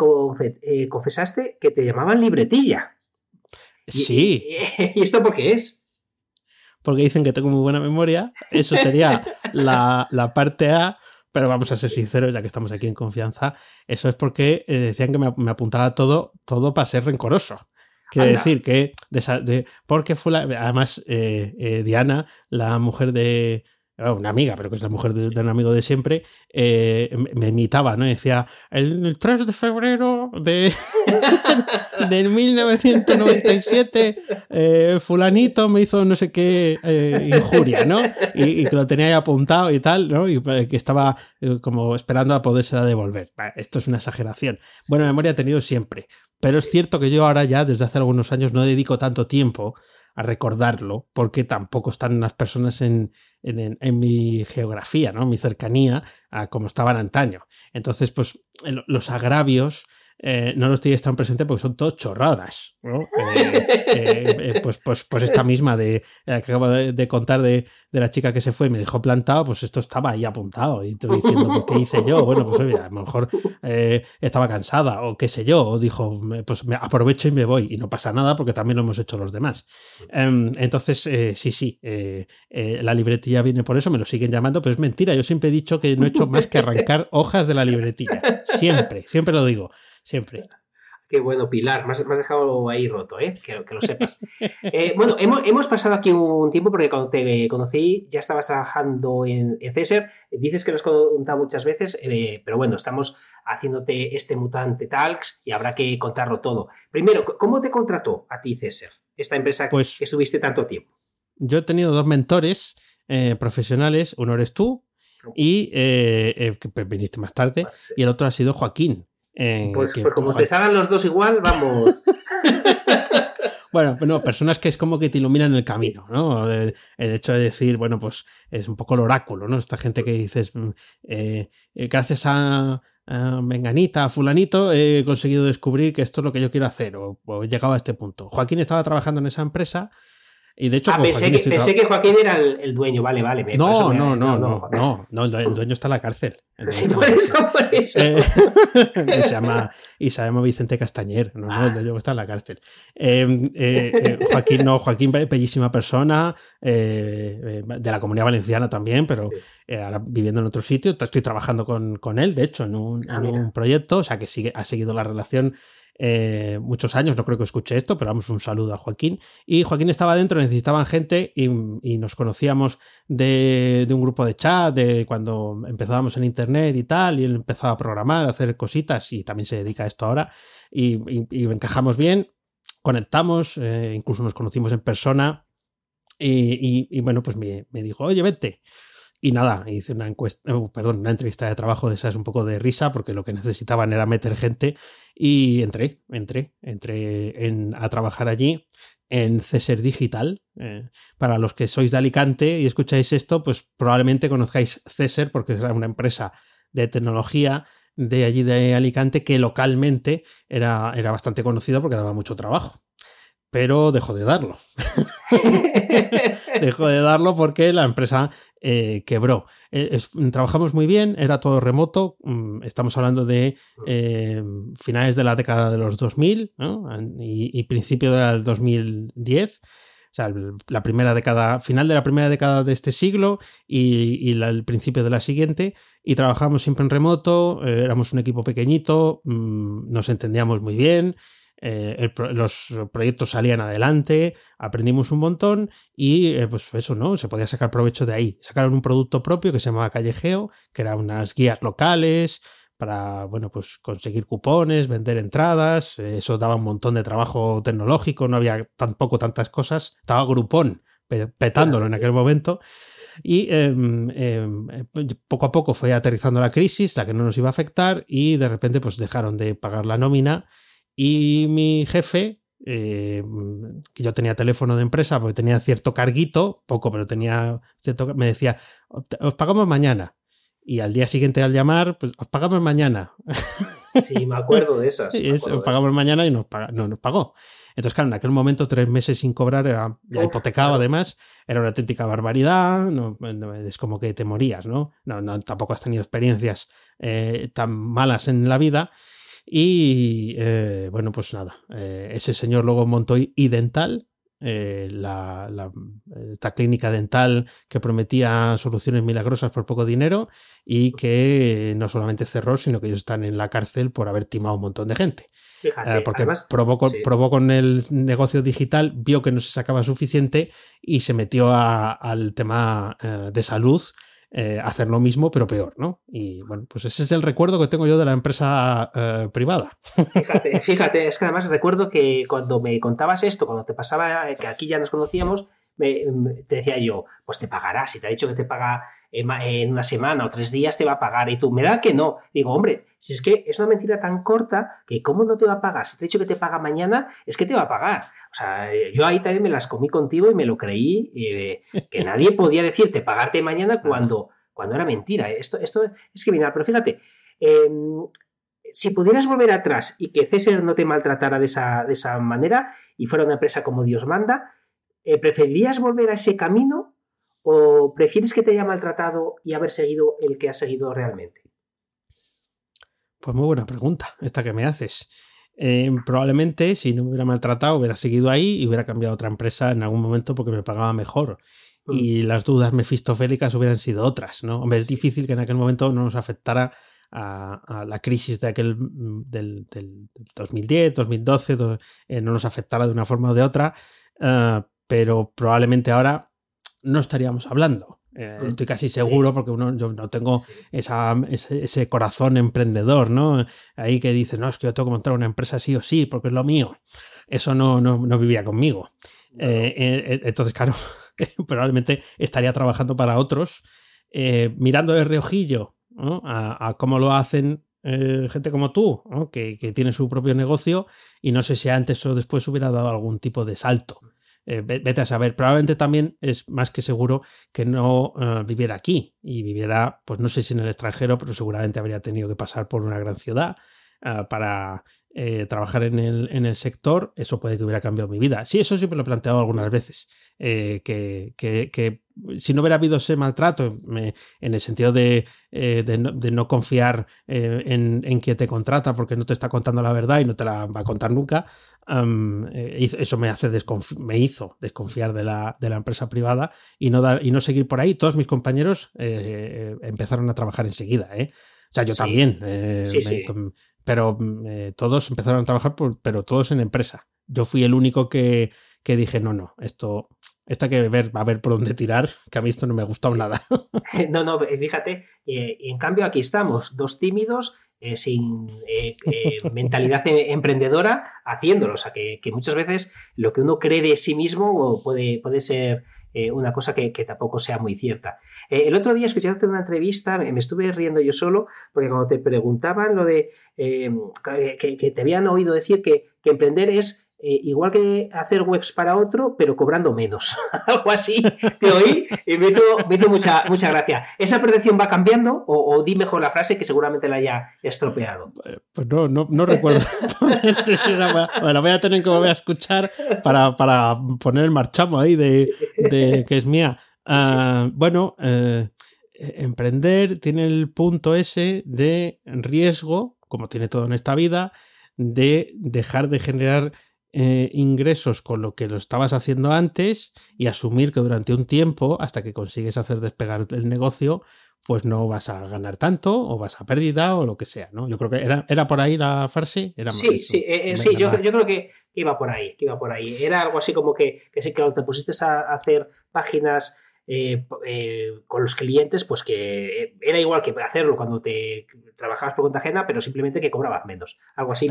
confesaste que te llamaban libretilla. Sí. ¿Y esto por qué es? Porque dicen que tengo muy buena memoria. Eso sería la, parte A, pero vamos a ser sinceros, ya que estamos aquí en confianza. Eso es porque eh, decían que me, apuntaba todo, todo para ser rencoroso. Quiero decir que, de, porque fue la, además eh, eh, Diana, la mujer de, una amiga, pero que es la mujer de, un amigo de siempre, eh, me imitaba, ¿no? Y decía, el, 3 de febrero de, de 1997, eh, fulanito me hizo no sé qué eh, injuria, ¿no? Y, que lo tenía ahí apuntado y tal, ¿no? Y que estaba como esperando a poderse devolver. Esto es una exageración. Buena memoria he tenido siempre. Pero es cierto que yo ahora ya, desde hace algunos años, no dedico tanto tiempo a recordarlo, porque tampoco están las personas en, en, mi geografía, ¿no? mi cercanía, a como estaban antaño. Entonces, pues los agravios eh, no los tienes tan presente porque son todos chorradas. Eh, eh, pues, pues, pues esta misma de que acabo de, contar de, la chica que se fue y me dejó plantado, pues esto estaba ahí apuntado. Y estoy diciendo, pues, ¿qué hice yo? Bueno, pues a lo mejor estaba cansada o qué sé yo. O dijo, pues me aprovecho y me voy. Y no pasa nada porque también lo hemos hecho los demás. Em, entonces, sí, sí, la libretilla viene por eso, me lo siguen llamando, pero es mentira. Yo siempre he dicho que no he hecho más que arrancar hojas de la libretilla. Siempre, siempre lo digo siempre. Qué bueno, Pilar, me has, dejado ahí roto, ¿eh? que, que lo sepas. Eh, bueno, hemos, pasado aquí un tiempo porque cuando te conocí ya estabas trabajando en, César. Dices que lo has contado muchas veces, eh, pero bueno, estamos haciéndote este Mutante Talks y habrá que contarlo todo. Primero, ¿cómo te contrató a ti César, esta empresa pues, que estuviste tanto tiempo? Yo he tenido dos mentores eh, profesionales, uno eres tú y que viniste más tarde, y el otro ha sido Joaquín. Pues, pues como te salgan los dos igual, vamos. bueno, no, personas que es como que te iluminan el camino, ¿no? El, hecho de decir, bueno, pues es un poco el oráculo, ¿no? Esta gente que dices, mm, eh, eh, gracias a, Menganita, a Fulanito, he conseguido descubrir que esto es lo que yo quiero hacer, o he llegado a este punto. Joaquín estaba trabajando en esa empresa y de hecho, ah, pensé, que, Joaquín era el, dueño, vale, vale. no, no, no, no, no, no, el dueño está en la cárcel. Sí, por eso, por eso. Eh, y, se llama, y se llama Vicente Castañer, no, no, el dueño está en la cárcel. Eh, eh, Joaquín, no, Joaquín, bellísima persona, de la comunidad valenciana también, pero ahora viviendo en otro sitio. Estoy trabajando con, con él, de hecho, en un, ah, en un proyecto, o sea que sigue, ha seguido la relación eh, muchos años, no creo que escuche esto, pero vamos un saludo a Joaquín. Y Joaquín estaba dentro, necesitaban gente y, nos conocíamos de, un grupo de chat, de cuando empezábamos en internet y tal, y él empezaba a programar, a hacer cositas y también se dedica a esto ahora. Y, encajamos bien, conectamos, eh, incluso nos conocimos en persona. Y, bueno, pues me dijo, oye, vete. Y nada, hice una encuesta, uh, perdón, una entrevista de trabajo de esas un poco de risa, porque lo que necesitaban era meter gente. Y entré, entré, entré en, a trabajar allí en César Digital. Eh, para los que sois de Alicante y escucháis esto, pues probablemente conozcáis César, porque era una empresa de tecnología de allí de Alicante que localmente era, era bastante conocido porque daba mucho trabajo. Pero dejó de darlo. dejó de darlo porque la empresa eh, quebró. Eh, trabajamos muy bien, era todo remoto, mm, estamos hablando de eh, finales de la década de los 2000 y, principio del 2010. O sea, la primera década, final de la primera década de este siglo y, el principio de la siguiente. Y trabajamos siempre en remoto, éramos un equipo pequeñito, mm, nos entendíamos muy bien. Eh, los proyectos salían adelante, aprendimos un montón y eh, pues eso, ¿no? Se podía sacar provecho de ahí. Sacaron un producto propio que se llamaba Callejeo, que eran unas guías locales para, bueno, pues conseguir cupones, vender entradas, eso daba un montón de trabajo tecnológico, no había tampoco tantas cosas, estaba Grupón petándolo en aquel momento. Y em, em, poco a poco fue aterrizando la crisis, la que no nos iba a afectar, y de repente pues dejaron de pagar la nómina y mi jefe, eh, que yo tenía teléfono de empresa porque tenía cierto carguito, poco, pero tenía cierto, me decía, os pagamos mañana. Y al día siguiente al llamar, pues os pagamos mañana. Sí, me acuerdo de esas. os pagamos mañana y nos no nos pagó. Entonces, claro, en aquel momento tres meses sin cobrar era ya hipotecado además, era una auténtica barbaridad, no, es como que te morías, ¿no? No, no tampoco has tenido experiencias eh, tan malas en la vida y eh, bueno, pues nada, eh, ese señor luego montó Idental, eh, la, esta clínica dental que prometía soluciones milagrosas por poco dinero y que no solamente cerró, sino que ellos están en la cárcel por haber timado un montón de gente. Fíjate, porque probó, con, el negocio digital, vio que no se sacaba suficiente y se metió al tema de salud eh, hacer lo mismo, pero peor, ¿no? Y bueno, pues ese es el recuerdo que tengo yo de la empresa eh, privada. Fíjate, fíjate, es que además recuerdo que cuando me contabas esto, cuando te pasaba, que aquí ya nos conocíamos, me, te decía yo, pues te pagará, si te ha dicho que te paga en una semana o tres días te va a pagar y tú, me da que no. Digo, hombre, si es que es una mentira tan corta que cómo no te va a pagar. Si te he dicho que te paga mañana, es que te va a pagar. O sea, yo ahí también me las comí contigo y me lo creí, eh, que nadie podía decirte pagarte mañana cuando, cuando era mentira. Esto, esto es criminal, pero fíjate, em, si pudieras volver atrás y que César no te maltratara de esa, de esa manera y fuera una empresa como Dios manda, eh, ¿preferirías volver a ese camino ¿O prefieres que te haya maltratado y haber seguido el que has seguido realmente? Pues muy buena pregunta, esta que me haces. Eh, probablemente si no me hubiera maltratado hubiera seguido ahí y hubiera cambiado a otra empresa en algún momento porque me pagaba mejor. Mm. Y las dudas mefistofélicas hubieran sido otras, ¿no? Hombre, es difícil que en aquel momento no nos afectara a, la crisis de aquel del, 2010, 2012, eh, no nos afectara de una forma o de otra, eh, pero probablemente ahora no estaríamos hablando. Eh, estoy casi seguro porque uno, yo no tengo esa, ese, corazón emprendedor, ¿no? Ahí que dice, no, es que yo tengo que montar una empresa sí o sí, porque es lo mío. Eso no, no, vivía conmigo. Eh, eh, entonces, claro, probablemente estaría trabajando para otros, mirando de reojillo a, cómo lo hacen gente como tú, que, que, tiene su propio negocio y no sé si antes o después hubiera dado algún tipo de salto. Eh, vete a saber, probablemente también es más que seguro que no eh, viviera aquí y viviera, pues no sé si en el extranjero, pero seguramente habría tenido que pasar por una gran ciudad eh, para trabajar en el, en el, sector, eso puede que hubiera cambiado mi vida. Sí, eso siempre lo he planteado algunas veces, que, que, si no hubiera habido ese maltrato, en el sentido de, de, no, confiar en, en, quien te contrata porque no te está contando la verdad y no te la va a contar nunca, eh, eso me, hace me hizo desconfiar de la, de la, empresa privada y no, dar, y no seguir por ahí. Todos mis compañeros eh, empezaron a trabajar enseguida. ¿eh? O sea, yo también. Pero todos empezaron a trabajar, pero todos en empresa. Yo fui el único que, que dije, no, no, esto, esto hay que ver, va a ver por dónde tirar, que a mí esto no me ha gustado nada. No, no, fíjate, y en cambio aquí estamos, dos tímidos eh, sin eh, eh, mentalidad emprendedora haciéndolo. O sea, que, muchas veces lo que uno cree de sí mismo puede, puede ser una cosa que, tampoco sea muy cierta. el otro día escuchando una entrevista, me, estuve riendo yo solo, porque cuando te preguntaban lo de que, te habían oído decir que, que emprender es eh, igual que hacer webs para otro, pero cobrando menos. Algo así, te oí y me hizo, mucha, mucha gracia. ¿Esa percepción va cambiando o, di mejor la frase que seguramente la haya estropeado? Eh, pues no, no, recuerdo. bueno, voy a tener que volver a escuchar para, poner el marchamo ahí de, que es mía. Ah, bueno, eh, emprender tiene el punto ese de riesgo, como tiene todo en esta vida, de dejar de generar eh, ingresos con lo que lo estabas haciendo antes y asumir que durante un tiempo, hasta que consigues hacer despegar el negocio, pues no vas a ganar tanto o vas a pérdida o lo que sea, ¿no? Yo creo que era, era por ahí la frase. Era sí, sí, eh, eh, sí, yo, creo que iba por ahí, que iba por ahí. Era algo así como que, que sí, que cuando te pusiste a hacer páginas eh, eh, con los clientes, pues que era igual que hacerlo cuando te trabajabas por cuenta ajena, pero simplemente que cobrabas menos. Algo así.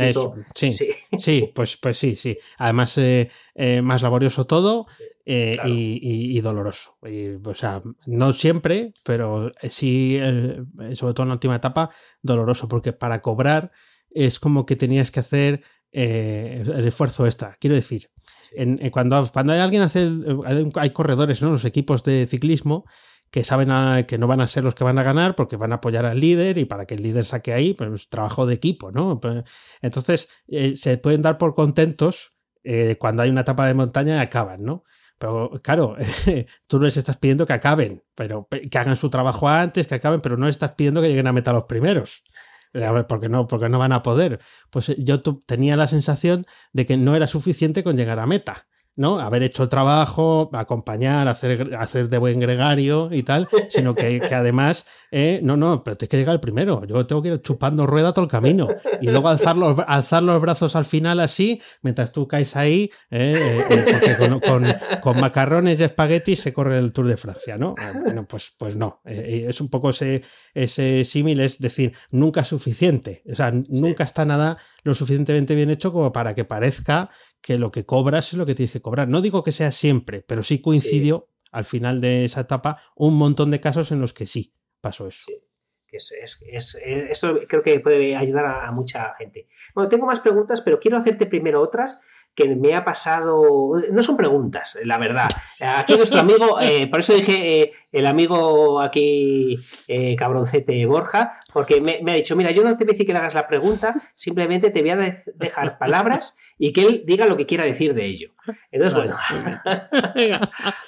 sí, sí. pues, pues sí, sí. Además, eh, más laborioso todo y, doloroso. o sea, no siempre, pero sí, sobre todo en la última etapa, doloroso, porque para cobrar es como que tenías que hacer el esfuerzo extra. Quiero decir, cuando, cuando hay alguien hace, hay corredores, ¿no? Los equipos de ciclismo que saben que no van a ser los que van a ganar porque van a apoyar al líder y para que el líder saque ahí, pues trabajo de equipo, ¿no? Pues, entonces, eh, se pueden dar por contentos eh, cuando hay una etapa de montaña y acaban, ¿no? Pero claro, tú no les estás pidiendo que acaben, pero que hagan su trabajo antes, que acaben, pero no estás pidiendo que lleguen a meta los primeros porque no, porque no van a poder. Pues eh, yo tenía la sensación de que no era suficiente con llegar a meta. ¿No? Haber hecho el trabajo, acompañar, hacer, hacer de buen gregario y tal, sino que, además, eh, no, no, pero tienes que llegar el primero. Yo tengo que ir chupando rueda todo el camino y luego alzar los, alzar los brazos al final así, mientras tú caes ahí, eh, eh, porque con, macarrones y espaguetis se corre el Tour de Francia, ¿no? Bueno, pues, pues no. es un poco ese, ese símil, es decir, nunca es suficiente. O sea, nunca está nada lo suficientemente bien hecho como para que parezca que lo que cobras es lo que tienes que cobrar. No digo que sea siempre, pero sí coincidió al final de esa etapa un montón de casos en los que sí pasó eso. Sí. Es, esto creo que puede ayudar a, mucha gente. Bueno, tengo más preguntas, pero quiero hacerte primero otras que me ha pasado. No son preguntas, la verdad. Aquí nuestro amigo, eh, por eso dije eh, el amigo aquí, eh, cabroncete Borja, porque me, ha dicho: Mira, yo no te voy a decir que le hagas la pregunta, simplemente te voy a dejar palabras y que él diga lo que quiera decir de ello. Entonces, bueno.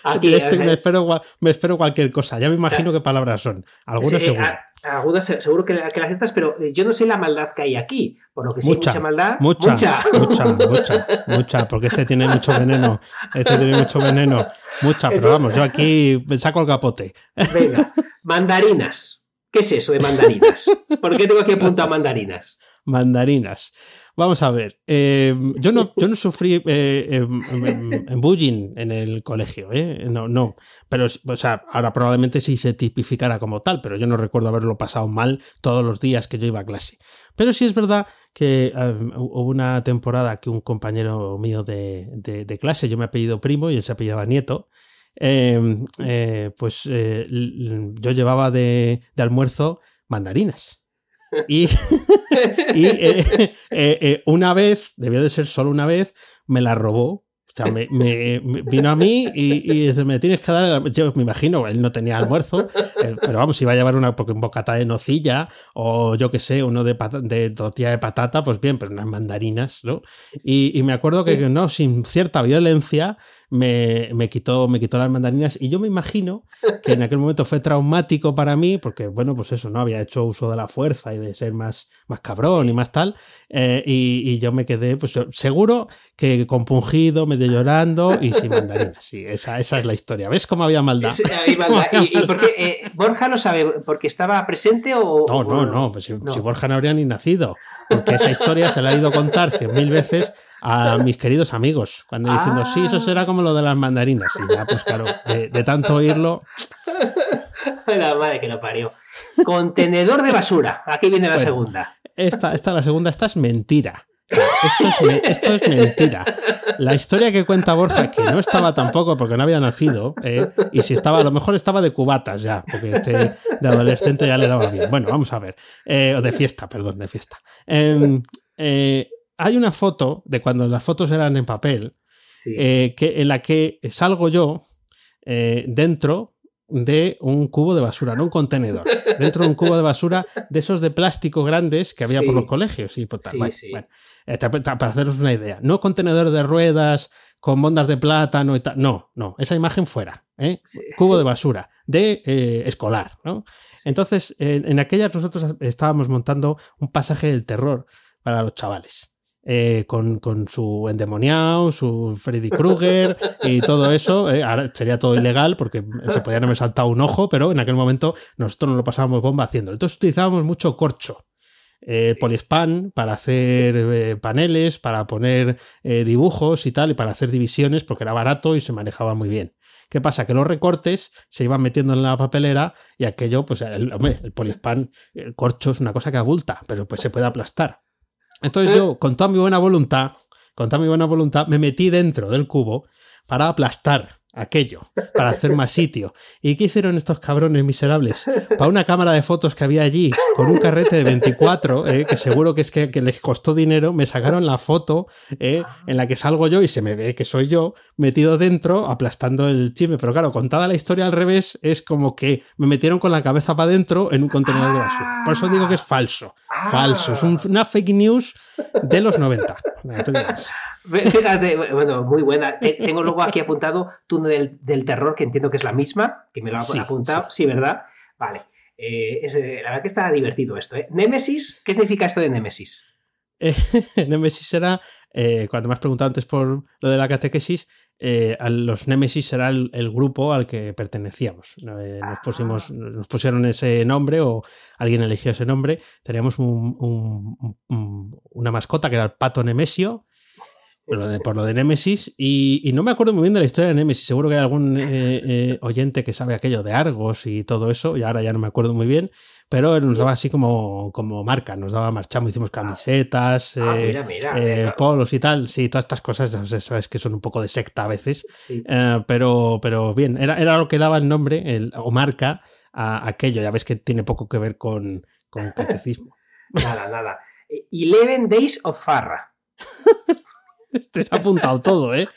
aquí, este me, espero, me, espero, cualquier cosa. Ya me imagino qué palabras son. Algunas seguro. Algunas seguro que, que la aceptas, pero yo no sé la maldad que hay aquí. Por lo que sí, mucha, mucha maldad. Mucha, mucha, mucha, mucha, porque este tiene mucho veneno. Este tiene mucho veneno. Mucha, pero vamos, yo aquí saco el capote. Venga, mandarinas. ¿Qué es eso de mandarinas? ¿Por qué tengo aquí apuntado mandarinas? Mandarinas. Vamos a ver, eh, yo, no, yo no sufrí eh, em, em, em, bullying en el colegio, ¿eh? no, no, pero o sea, ahora probablemente sí se tipificara como tal, pero yo no recuerdo haberlo pasado mal todos los días que yo iba a clase. Pero sí es verdad que hubo una temporada que un compañero mío de, de, clase, yo me he apellido primo y él se apellidaba Nieto, pues yo llevaba de, de almuerzo mandarinas. Y, eh, eh, eh, una vez, debió de ser solo una vez, me la robó. O sea, me, vino a mí y, y, me tienes que dar. Yo me imagino, él no tenía almuerzo, pero vamos, iba a llevar una porque un bocata de nocilla o yo qué sé, uno de, de tortilla de patata, pues bien, pero unas mandarinas, ¿no? Y, y me acuerdo que, no, sin cierta violencia, me, me, quitó, me quitó las mandarinas y yo me imagino que en aquel momento fue traumático para mí porque, bueno, pues eso, ¿no? Había hecho uso de la fuerza y de ser más, más cabrón y más tal. Eh, y, yo me quedé, pues seguro que compungido, medio llorando y sin mandarinas. Sí, esa, esa es la historia. ¿Ves cómo había maldad? ¿Y, por qué? Eh, ¿Borja lo sabe porque estaba presente o...? No, no, no, pues si, Borja no habría ni nacido. Porque esa historia se la ha ido a contar cien mil veces a mis queridos amigos, cuando diciendo, sí, eso será como lo de las mandarinas. Y ya, pues claro, de, tanto oírlo. La madre que lo parió. Contenedor de basura. Aquí viene la segunda. Esta, esta, la segunda, esta es mentira. Esto es, mentira. La historia que cuenta Borja, que no estaba tampoco porque no había nacido, eh, y si estaba, a lo mejor estaba de cubatas ya, porque este de adolescente ya le daba bien. Bueno, vamos a ver. Eh, o de fiesta, perdón, de fiesta. Em, eh, hay una foto de cuando las fotos eran en papel, eh, que, en la que salgo yo eh, dentro de un cubo de basura, no un contenedor, dentro de un cubo de basura de esos de plástico grandes que había por los colegios y por tal. bueno, eh, para haceros una idea, no contenedor de ruedas con bondas de plátano y tal, no, no, esa imagen fuera, cubo de basura, de escolar, ¿no? Entonces, en aquellas nosotros estábamos montando un pasaje del terror para los chavales. Eh, con, su endemoniado, su Freddy Krueger y todo eso. Eh, ahora sería todo ilegal porque se podían haber saltado un ojo, pero en aquel momento nosotros nos lo pasábamos bomba haciendo. Entonces utilizábamos mucho corcho. Eh, Polispan para hacer paneles, para poner dibujos y tal, y para hacer divisiones, porque era barato y se manejaba muy bien. ¿Qué pasa? Que los recortes se iban metiendo en la papelera y aquello, pues el, hombre, el Polispan, el corcho es una cosa que abulta, pero pues se puede aplastar. Entonces yo, con toda mi buena voluntad, con toda mi buena voluntad, me metí dentro del cubo para aplastar aquello, para hacer más sitio. ¿Y qué hicieron estos cabrones miserables? Para una cámara de fotos que había allí, con un carrete de 24, eh, que seguro que es que, les costó dinero, me sacaron la foto eh, en la que salgo yo y se me ve que soy yo, metido dentro, aplastando el chisme. Pero claro, contada la historia al revés, es como que me metieron con la cabeza para adentro en un contenedor de basura. Por eso digo que es falso. Falso. Es una fake news de los 90. Fíjate, bueno, muy buena. Tengo luego aquí apuntado Túnel del, Terror, que entiendo que es la misma, que me lo ha apuntado. Sí. ¿verdad? Vale. Eh, eh, la verdad que está divertido esto. ¿eh? Némesis, ¿qué significa esto de Némesis? Némesis era, eh, cuando me has preguntado antes por lo de la catequesis, eh, a los Némesis era el, el, grupo al que pertenecíamos. Eh, nos, pusimos, nos pusieron ese nombre o alguien eligió ese nombre. Teníamos un, un, un, una mascota que era el pato Nemesio. Por lo de, por lo de Némesis, y, y, no me acuerdo muy bien de la historia de Némesis. Seguro que hay algún eh, oyente que sabe aquello de Argos y todo eso, y ahora ya no me acuerdo muy bien pero nos daba así como, como marca, nos daba marchamos, hicimos camisetas, ah, eh, mira, mira, eh, mira. polos y tal, sí, todas estas cosas, sabes que son un poco de secta a veces, Sí. eh, pero, pero bien, era, era lo que daba el nombre el, o marca a aquello, ya ves que tiene poco que ver con, con catecismo. Nada, nada. Eleven Days of Farra. Te has apuntado todo, ¿eh?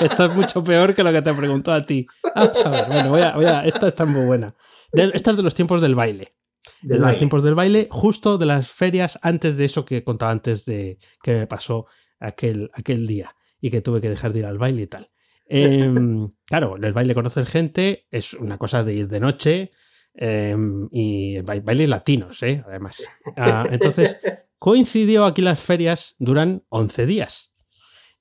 Esto es mucho peor que lo que te preguntó a ti. Vamos a ver, bueno, voy a, voy a, esta está muy buena. De, esta es de los tiempos del baile. De los baile. tiempos del baile, justo de las ferias antes de eso que contaba antes de que me pasó aquel, aquel día y que tuve que dejar de ir al baile y tal. Eh, claro, el baile conocer gente es una cosa de ir de noche eh, y bailes latinos, ¿eh? además. Ah, entonces, coincidió aquí las ferias, duran 11 días.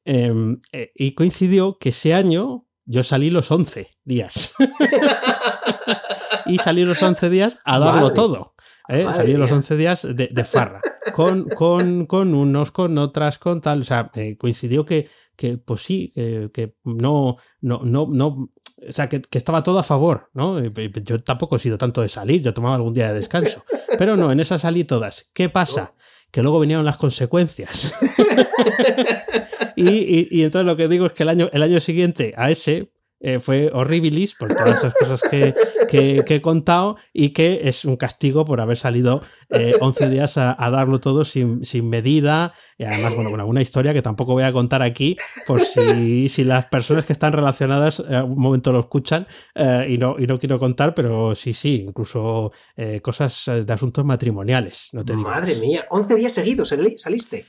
Eh, eh, y coincidió que ese año yo salí los 11 días. y salí los 11 días a darlo Madre. todo. ¿eh? Salí los mía. 11 días de, de farra. Con, con, con, unos, con otras, con tal. O sea, eh, coincidió que, que pues sí, que, que no, no, no, no. O sea, que, que, estaba todo a favor, ¿no? Yo tampoco he sido tanto de salir, yo tomaba algún día de descanso. Pero no, en esas salí todas. ¿Qué pasa? Que luego vinieron las consecuencias. y, y, entonces lo que digo es que el año, el año siguiente a ese, eh, fue horribilis por todas esas cosas que, que, que, he contado y que es un castigo por haber salido eh, 11 días a, a, darlo todo sin, sin medida y además, bueno, con alguna historia que tampoco voy a contar aquí por si, si las personas que están relacionadas en algún momento lo escuchan eh, y, no, y no quiero contar, pero sí, sí, incluso eh, cosas de asuntos matrimoniales, no te digo. Madre más. mía, 11 días seguidos saliste.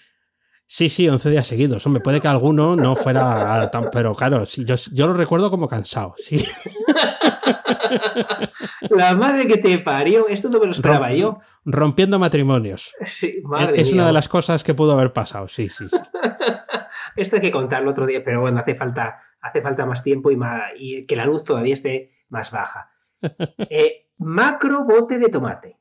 Sí, sí, 11 días seguidos. Hombre, puede que alguno no fuera tan. Pero claro, sí, yo, yo lo recuerdo como cansado. Sí. La madre que te parió, esto no me lo esperaba Romp, yo. Rompiendo matrimonios. Sí, madre es mía. una de las cosas que pudo haber pasado, sí, sí. sí. esto hay que contarlo otro día, pero bueno, hace falta, hace falta más tiempo y, más, y que la luz todavía esté más baja. Eh, macro bote de tomate.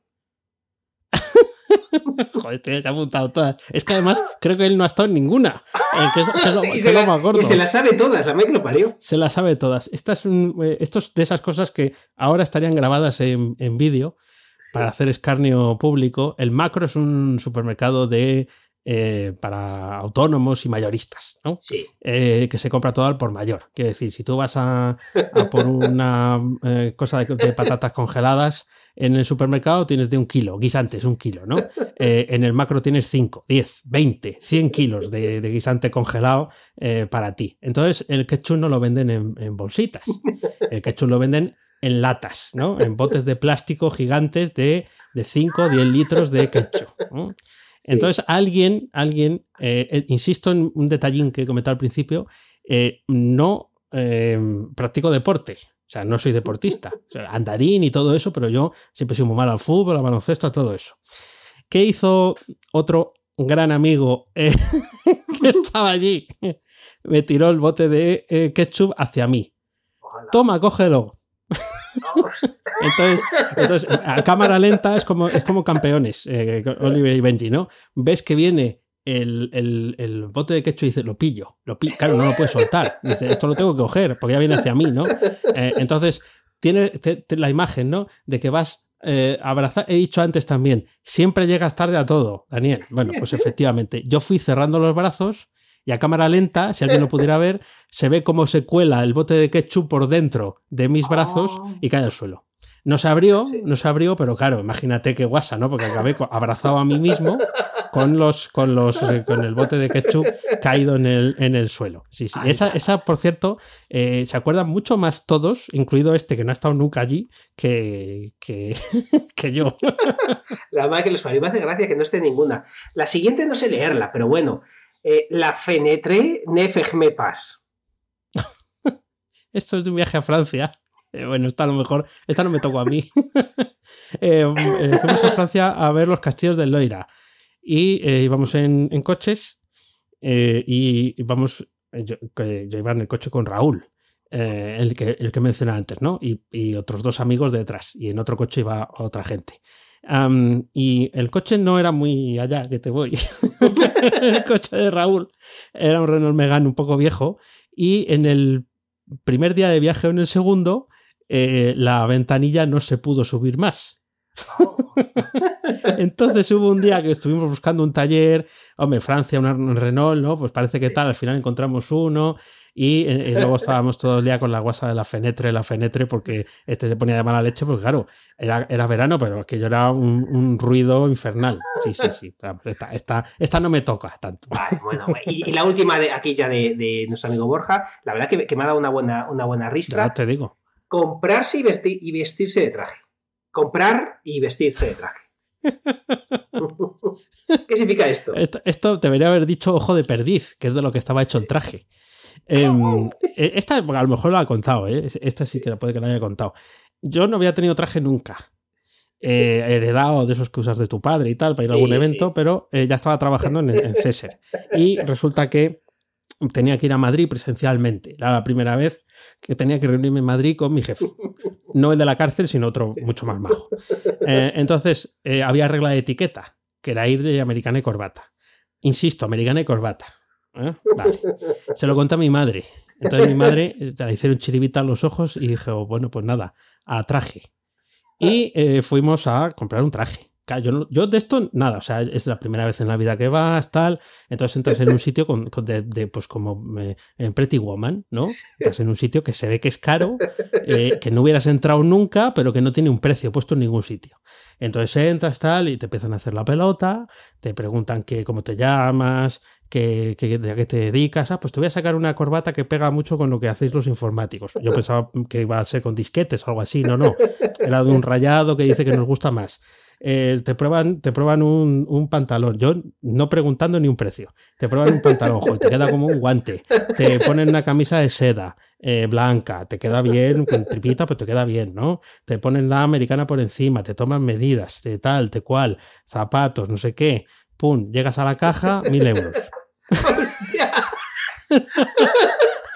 Joder, te has apuntado todas. Es que además creo que él no ha estado en ninguna. Eh, que es, lo, más gordo. Y se las sabe todas, la Mike lo parió. Se las sabe todas. Esta es un, eh, esto es de esas cosas que ahora estarían grabadas en, en vídeo sí. para hacer escarnio público. El macro es un supermercado de eh, para autónomos y mayoristas, ¿no? Sí. Eh, que se compra todo al por mayor. Quiere decir, si tú vas a, a por una eh, cosa de, de, patatas congeladas en el supermercado tienes de un kilo, guisantes, un kilo, ¿no? Eh, en el macro tienes 5, 10, 20, 100 kilos de, de guisante congelado eh, para ti. Entonces, el ketchup no lo venden en, en bolsitas. El ketchup lo venden en latas, ¿no? En botes de plástico gigantes de, de 5 o 10 litros de ketchup. ¿no? Sí. Entonces, alguien, alguien, eh, insisto en un detallín que he comentado al principio, eh, no practico deporte. O sea, no soy deportista. O sea, andarín y todo eso, pero yo siempre soy muy mal al fútbol, al baloncesto, a todo eso. ¿Qué hizo otro gran amigo eh, que estaba allí? Me tiró el bote de eh, ketchup hacia mí. Ojalá. Toma, cógelo. entonces, entonces, a cámara lenta es como, es como campeones, eh, Oliver y Benji, ¿no? Ves que viene el, el, el, bote de ketchup y dice, lo pillo, lo pillo. Claro, no lo puedes soltar. Dice, esto lo tengo que coger, porque ya viene hacia mí, ¿no? Eh, entonces, tiene te, te, la imagen, ¿no? De que vas eh, a abrazar. He dicho antes también, siempre llegas tarde a todo, Daniel. Bueno, pues efectivamente, yo fui cerrando los brazos y a cámara lenta, si alguien lo pudiera ver, se ve cómo se cuela el bote de ketchup por dentro de mis brazos oh. y cae al suelo. No se abrió, sí. no se abrió, pero claro, imagínate qué guasa, ¿no? Porque acabé abrazado a mí mismo con los, con los, eh, con el bote de ketchup caído en el, en el suelo. Sí, sí. Ay, esa, esa, por cierto, eh, se acuerdan mucho más todos, incluido este que no ha estado nunca allí, que, que, que yo. La verdad que los parió me hace gracia que no esté ninguna. La siguiente no sé leerla, pero bueno. Eh, la fenetre ne me pas. Esto es de un viaje a Francia. Eh, bueno, esta a lo mejor, esta no me tocó a mí. eh, eh, fuimos a Francia a ver los castillos del Loira. Y eh, íbamos en, coches y vamos, yo, yo, iba en el coche con Raúl. el, que, el que mencioné antes, ¿no? Y, otros dos amigos detrás. Y en otro coche iba otra gente y el coche no era muy allá, que te voy. el coche de Raúl era un Renault Megane un poco viejo. Y en el primer día de viaje o en el segundo, eh, la ventanilla no se pudo subir más. Entonces hubo un día que estuvimos buscando un taller, hombre, Francia, un Renault, ¿no? Pues parece que tal, al final encontramos uno y, eh, luego estábamos todo el día con la guasa de la fenetre, la fenetre, porque este se ponía de mala leche, porque claro, era, era verano, pero aquello era un, ruido infernal. Sí, sí, sí. Esta, esta, esta no me toca tanto. bueno, y, la última de aquí ya de, nuestro amigo Borja, la verdad que, me ha dado una buena, una buena ristra. Ya te digo. Comprarse y, vestir, y vestirse de traje. Comprar y vestirse de traje. ¿Qué significa esto? esto? esto? debería haber dicho ojo de perdiz, que es de lo que estaba hecho el traje. Em, e, esta a lo mejor la ha contado, ¿eh? esta sí que puede que la haya contado. Yo no había tenido traje nunca. Eh, heredado de esos que usas de tu padre y tal para ir a algún evento, pero eh, ya estaba trabajando en, en César. Y resulta que tenía que ir a Madrid presencialmente. Era la primera vez que tenía que reunirme en Madrid con mi jefe. No el de la cárcel, sino otro mucho más bajo. Eh, entonces, había regla de etiqueta, que era ir de americana y corbata. Insisto, americana y corbata. ¿Eh? Se lo conté a mi madre. Entonces mi madre eh, le hicieron chiribita a los ojos y dijo, bueno, pues nada, a traje. Y eh, fuimos a comprar un traje. Yo, yo, de esto nada, o sea, es la primera vez en la vida que vas, tal. Entonces entras en un sitio con, de, pues como en Pretty Woman, ¿no? Estás en un sitio que se ve que es caro, que no hubieras entrado nunca, pero que no tiene un precio puesto en ningún sitio. Entonces entras tal y te empiezan a hacer la pelota, te preguntan que, cómo te llamas, que, de a qué te dedicas. Ah, pues te voy a sacar una corbata que pega mucho con lo que hacéis los informáticos. Yo pensaba que iba a ser con disquetes o algo así. No, no. Era de un rayado que dice que nos gusta más. Eh, te prueban, te prueban un, pantalón. Yo no preguntando ni un precio. Te prueban un pantalón, y te queda como un guante. Te ponen una camisa de seda eh, blanca, te queda bien, con tripita, pero te queda bien, ¿no? Te ponen la americana por encima, te toman medidas, de tal, de cual, zapatos, no sé qué. Pum, llegas a la caja, mil euros.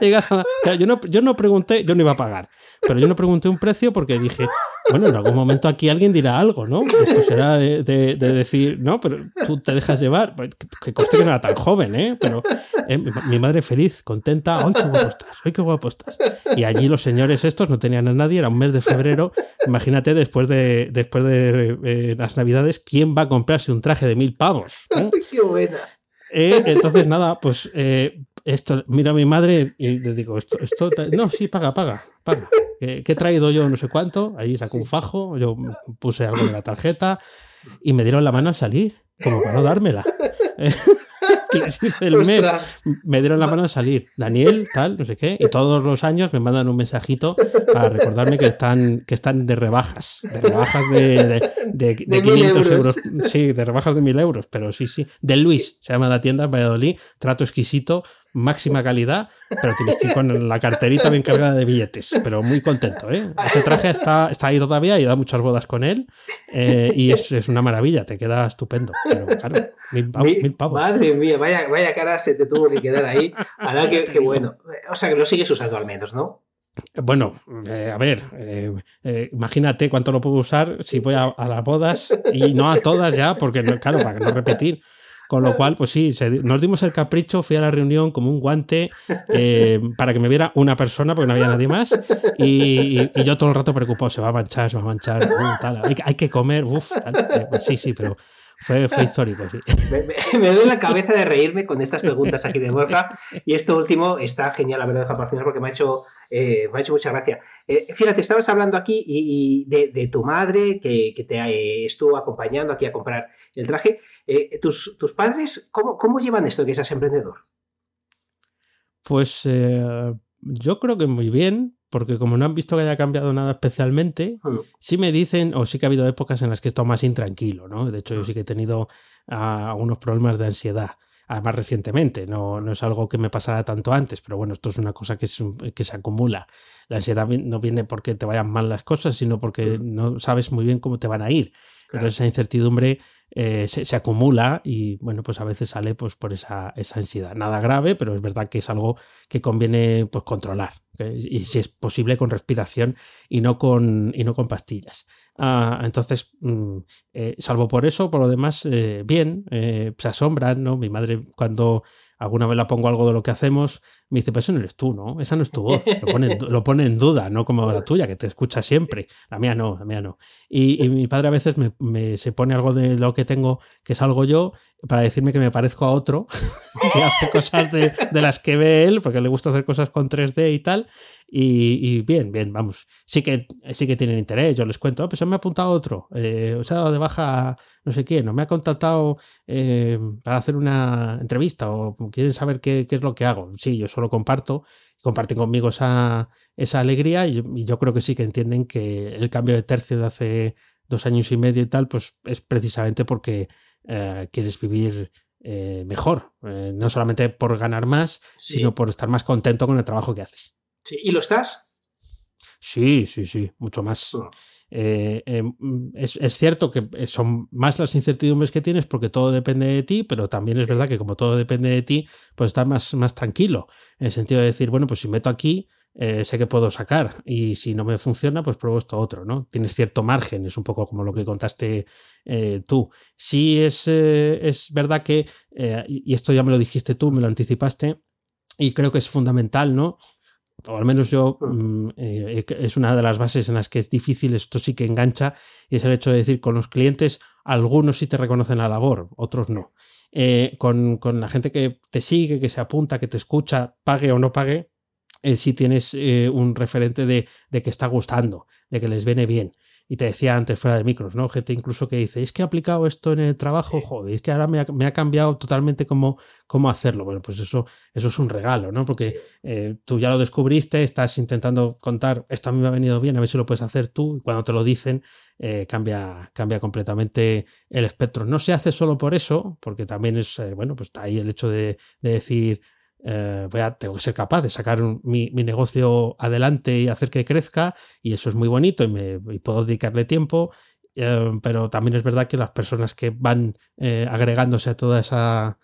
yo, no, yo no pregunté, yo no iba a pagar, pero yo no pregunté un precio porque dije, bueno, en algún momento aquí alguien dirá algo, ¿no? Esto será de, decir, no, pero tú te dejas llevar, pues, que coste que no era tan joven, ¿eh? Pero eh, mi madre feliz, contenta, ¡ay, qué guapo estás! ¡ay, qué guapo estás! Y allí los señores estos no tenían a nadie, era un mes de febrero, imagínate después de, después de eh, las navidades, ¿quién va a comprarse un traje de mil pavos? ¡Qué buena! Eh, entonces, nada, pues esto, mira a mi madre y le digo, esto, esto, no, sí, paga, paga, paga. Que, he traído yo no sé cuánto, ahí sacó un fajo, yo puse algo de la tarjeta y me dieron la mano al salir, como para no dármela. el mes, me dieron la mano al salir. Daniel, tal, no sé qué. Y todos los años me mandan un mensajito para recordarme que están, que están de rebajas. De rebajas de, de, 500 euros. Sí, de rebajas de 1000 euros. Pero sí, sí. De Luis, se llama la tienda en Valladolid. Trato exquisito máxima calidad, pero tienes que ir con la carterita bien cargada de billetes. Pero muy contento, ¿eh? Ese traje está, está ahí todavía y da muchas bodas con él. Eh, y es, es, una maravilla, te queda estupendo. Pero claro, mil, pavos, Madre mía, vaya, vaya cara se te tuvo que quedar ahí. Ahora que, que bueno. O sea, que lo sigues usando al menos, ¿no? Bueno, eh, a ver, eh, imagínate cuánto lo puedo usar si voy a, a, las bodas y no a todas ya, porque claro, para no repetir. Con lo cual, pues sí, nos dimos el capricho, fui a la reunión como un guante eh, para que me viera una persona, porque no había nadie más. Y, yo todo el rato preocupado, se va a manchar, se va a manchar, uh, tal, hay, que comer, uff, eh, pues sí, sí, pero fue, histórico, sí. Me, me, doy la cabeza de reírme con estas preguntas aquí de Borja. Y esto último está genial, la verdad, para final, porque me ha hecho, eh, me ha hecho mucha gracia. Eh, fíjate, estabas hablando aquí y, de, tu madre que, te eh, estuvo acompañando aquí a comprar el traje. ¿tus, ¿tus, padres cómo, cómo llevan esto que seas emprendedor? Pues yo creo que muy bien, porque como no han visto que haya cambiado nada especialmente, hmm. sí me dicen, o sí que ha habido épocas en las que he estado más intranquilo, ¿no? De hecho, yo hmm. sí que he tenido ah, algunos problemas de ansiedad, además recientemente, no, no es algo que me pasara tanto antes, pero bueno, esto es una cosa que, que se acumula. La ansiedad no viene porque te vayan mal las cosas, sino porque no sabes muy bien cómo te van a ir. Entonces esa incertidumbre eh, se, acumula y bueno, pues a veces sale pues por esa, esa, ansiedad. Nada grave, pero es verdad que es algo que conviene pues controlar. Y si es posible con respiración y no con, y no con pastillas. Ah, entonces, mm, eh, salvo por eso, por lo demás, eh, bien, se asombran, ¿no? Mi madre cuando alguna vez la pongo algo de lo que hacemos, me dice, pues eso no eres tú, ¿no? Esa no es tu voz. Lo pone, lo pone en duda, no como la tuya, que te escucha siempre. La mía no, la mía no. Y, mi padre a veces me, se pone algo de lo que tengo, que es algo yo, para decirme que me parezco a otro, que hace cosas de, las que ve él, porque le gusta hacer cosas con 3D y tal. Y, bien, bien, vamos. Sí que, sí que tienen interés. Yo les cuento, oh, pues me ha apuntado otro. Eh, o sea, de baja no sé quién, o me ha contactado eh, para hacer una entrevista o quieren saber qué, es lo que hago. Sí, yo solo comparto, comparten conmigo esa, esa alegría y yo, creo que sí que entienden que el cambio de tercio de hace dos años y medio y tal, pues es precisamente porque eh, quieres vivir mejor, no solamente por ganar más, sino por estar más contento con el trabajo que haces. ¿Y lo estás? Sí, sí, sí, mucho más. Ah. Eh, es, cierto que son más las incertidumbres que tienes porque todo depende de ti, pero también es verdad que como todo depende de ti, pues estás más, más tranquilo, en el sentido de decir, bueno, pues si meto aquí, eh, sé que puedo sacar y si no me funciona, pues pruebo esto otro, ¿no? Tienes cierto margen, es un poco como lo que contaste eh, tú. Sí es, es verdad que, y esto ya me lo dijiste tú, me lo anticipaste, y creo que es fundamental, ¿no? o al menos yo, mm, eh, es una de las bases en las que es difícil, esto sí que engancha, y es el hecho de decir, con los clientes, algunos sí te reconocen la labor, otros no. Eh, con, la gente que te sigue, que se apunta, que te escucha, pague o no pague, eh, sí tienes un referente de, de, que está gustando, de que les viene bien y te decía antes fuera de micros, ¿no? Gente incluso que dice, es que he aplicado esto en el trabajo, joder, es que ahora me ha, cambiado totalmente cómo, cómo, hacerlo. Bueno, pues eso, eso es un regalo, ¿no? Porque eh, tú ya lo descubriste, estás intentando contar, esto a mí me ha venido bien, a ver si lo puedes hacer tú, y cuando te lo dicen, eh, cambia, cambia completamente el espectro. No se hace solo por eso, porque también es, eh, bueno, pues está ahí el hecho de, de decir, eh, voy a, tengo que ser capaz de sacar mi, negocio adelante y hacer que crezca y eso es muy bonito y, me, puedo dedicarle tiempo, eh, pero también es verdad que las personas que van eh, agregándose a toda esa...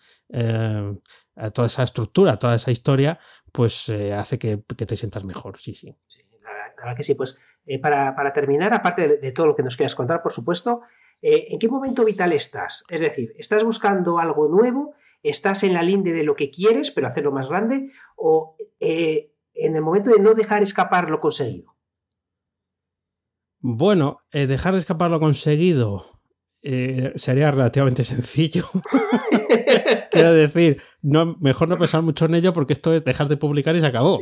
a toda esa estructura, a toda esa historia, pues hace que, te sientas mejor, sí, sí. sí la, verdad, que sí, pues para, terminar, aparte de, de, todo lo que nos quieras contar, por supuesto, ¿en qué momento vital estás? Es decir, ¿estás buscando algo nuevo? Estás en la linde de lo que quieres, pero hacerlo más grande, o eh, en el momento de no dejar escapar lo conseguido. Bueno, eh, dejar escapar lo conseguido eh, sería relativamente sencillo. Quiero decir, no, mejor no pensar mucho en ello porque esto es dejar de publicar y se acabó.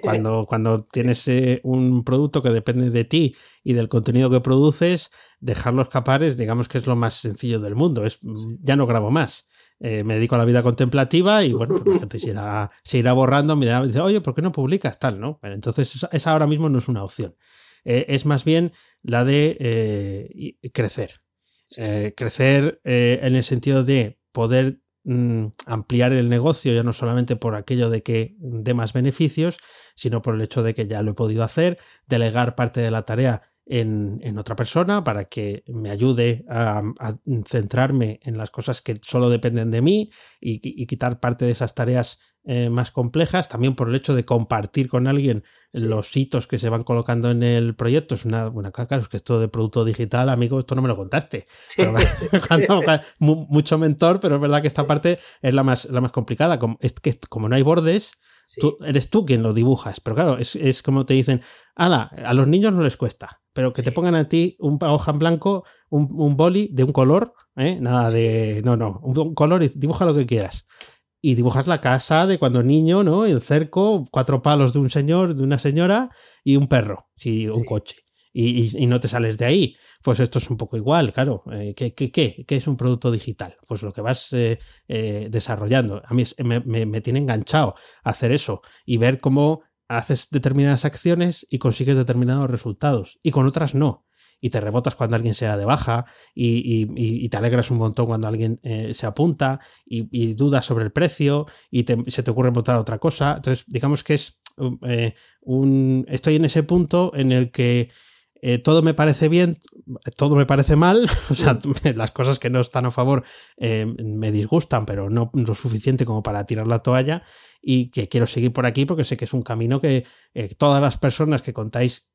cuando, cuando tienes un producto que depende de ti y del contenido que produces, dejarlo escapar es, digamos que es lo más sencillo del mundo. Es, Ya no grabo más. Eh, me dedico a la vida contemplativa y bueno, pues la gente se irá, se irá borrando, me dirá, dice, oye, ¿por qué no publicas tal? ¿no? entonces, esa ahora mismo no es una opción. Eh, es más bien la de eh, crecer. crecer en el sentido de poder mm, ampliar el negocio, ya no solamente por aquello de que dé más beneficios, sino por el hecho de que ya lo he podido hacer, delegar parte de la tarea en, otra persona para que me ayude a, centrarme en las cosas que solo dependen de mí y, quitar parte de esas tareas eh, más complejas, también por el hecho de compartir con alguien los hitos que se van colocando en el proyecto. Es una buena caca, es que esto de producto digital, amigo, esto no me lo contaste. mucho mentor, pero es verdad que esta parte es la más, la más complicada. Como, es que como no hay bordes, Tú, eres tú quien lo dibujas, pero claro, es, como te dicen, ala, a los niños no les cuesta, pero que te pongan a ti un hoja en blanco, un, boli de un color, ¿eh? nada de, no, no, un, color y dibuja lo que quieras. Y dibujas la casa de cuando niño, ¿no? El cerco, cuatro palos de un señor, de una señora y un perro, sí, un coche. Y, no te sales de ahí. Pues esto es un poco igual, claro. Eh, ¿qué, qué, es un producto digital? Pues lo que vas eh, eh, desarrollando. A mí me, tiene enganchado hacer eso y ver cómo haces determinadas acciones y consigues determinados resultados y con otras no y te rebotas cuando alguien se da de baja y, y, te alegras un montón cuando alguien se apunta y, dudas sobre el precio y se te ocurre montar otra cosa. Entonces, digamos que es un... Estoy en ese punto en el que eh, todo me parece bien, todo me parece mal, o sea, las cosas que no están a favor eh, me disgustan, pero no lo suficiente como para tirar la toalla y que quiero seguir por aquí porque sé que es un camino que eh, todas las personas que contáis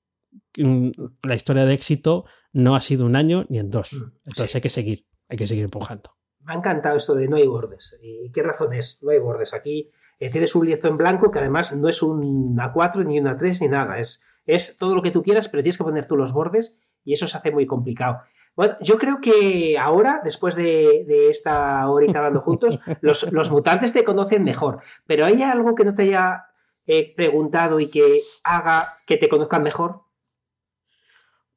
mm, la historia de éxito no ha sido un año ni en dos. Mm, Entonces hay que seguir, hay que seguir empujando. Me ha encantado esto de no hay bordes. ¿Y qué razón es? No hay bordes. Aquí tienes un lienzo en blanco que además no es un A4 ni un A3 ni nada. Es es todo lo que tú quieras, pero tienes que poner tú los bordes y eso se hace muy complicado. Bueno, yo creo que ahora, después de, esta horita hablando juntos, los, mutantes te conocen mejor, pero ¿hay algo que no te haya eh, preguntado y que haga que te conozcan mejor?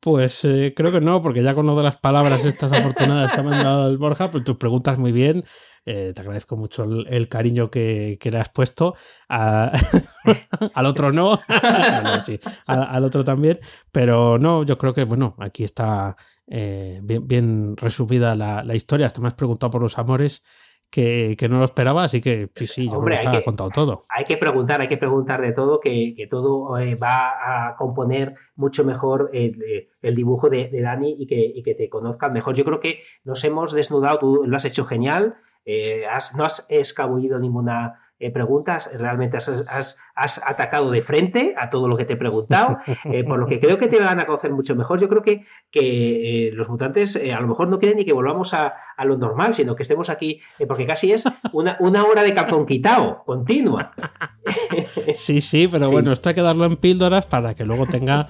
Pues eh, creo que no, porque ya con lo de las palabras estas afortunadas que ha mandado el Borja, pues tus preguntas muy bien. Eh, te agradezco mucho el, cariño que, le has puesto. al otro no, al, otro también. Pero no, yo creo que, bueno, aquí está eh, bien, resumida la, historia. Hasta me has preguntado por los amores. Que, no lo esperaba, así que sí, sí, yo creo que contado todo. Hay que preguntar, hay que preguntar de todo, que, todo eh, va a componer mucho mejor el, dibujo de, Dani y que, y que, te conozcan mejor. Yo creo que nos hemos desnudado, tú lo has hecho genial, eh, no has escabullido ninguna eh, pregunta, realmente has, atacado de frente a todo lo que te he preguntado, eh, por lo que creo que te van a conocer mucho mejor. Yo creo que, que los mutantes a lo mejor no quieren ni que volvamos a, lo normal, sino que estemos aquí, porque casi es una, una hora de calzón quitado, continua. Sí, sí, pero bueno, esto hay que darlo en píldoras para que luego tenga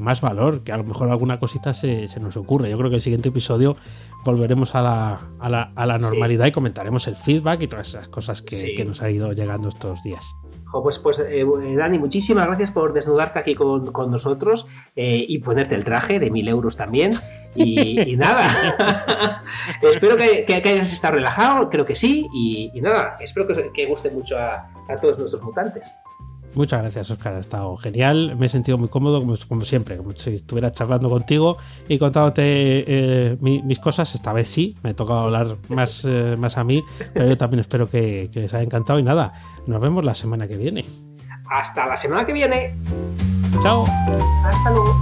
más valor, que a lo mejor alguna cosita se, se nos ocurre. Yo creo que el siguiente episodio volveremos a la, a la, a la normalidad y comentaremos el feedback y todas esas cosas que, que nos ha ido llegando estos días. pues, pues eh, Dani, muchísimas gracias por desnudarte aquí con, con nosotros eh, y ponerte el traje de mil euros también. Y, nada, espero que, que, hayas estado relajado, creo que sí. Y, nada, espero que, que guste mucho a, a todos nuestros mutantes. Muchas gracias, Oscar. Ha estado genial. Me he sentido muy cómodo, como, siempre, como si estuviera charlando contigo y contándote eh, mis cosas. Esta vez sí, me he tocado hablar más, eh, más a mí, pero yo también espero que, que les haya encantado. Y nada, nos vemos la semana que viene. Hasta la semana que viene. Chao. Hasta luego.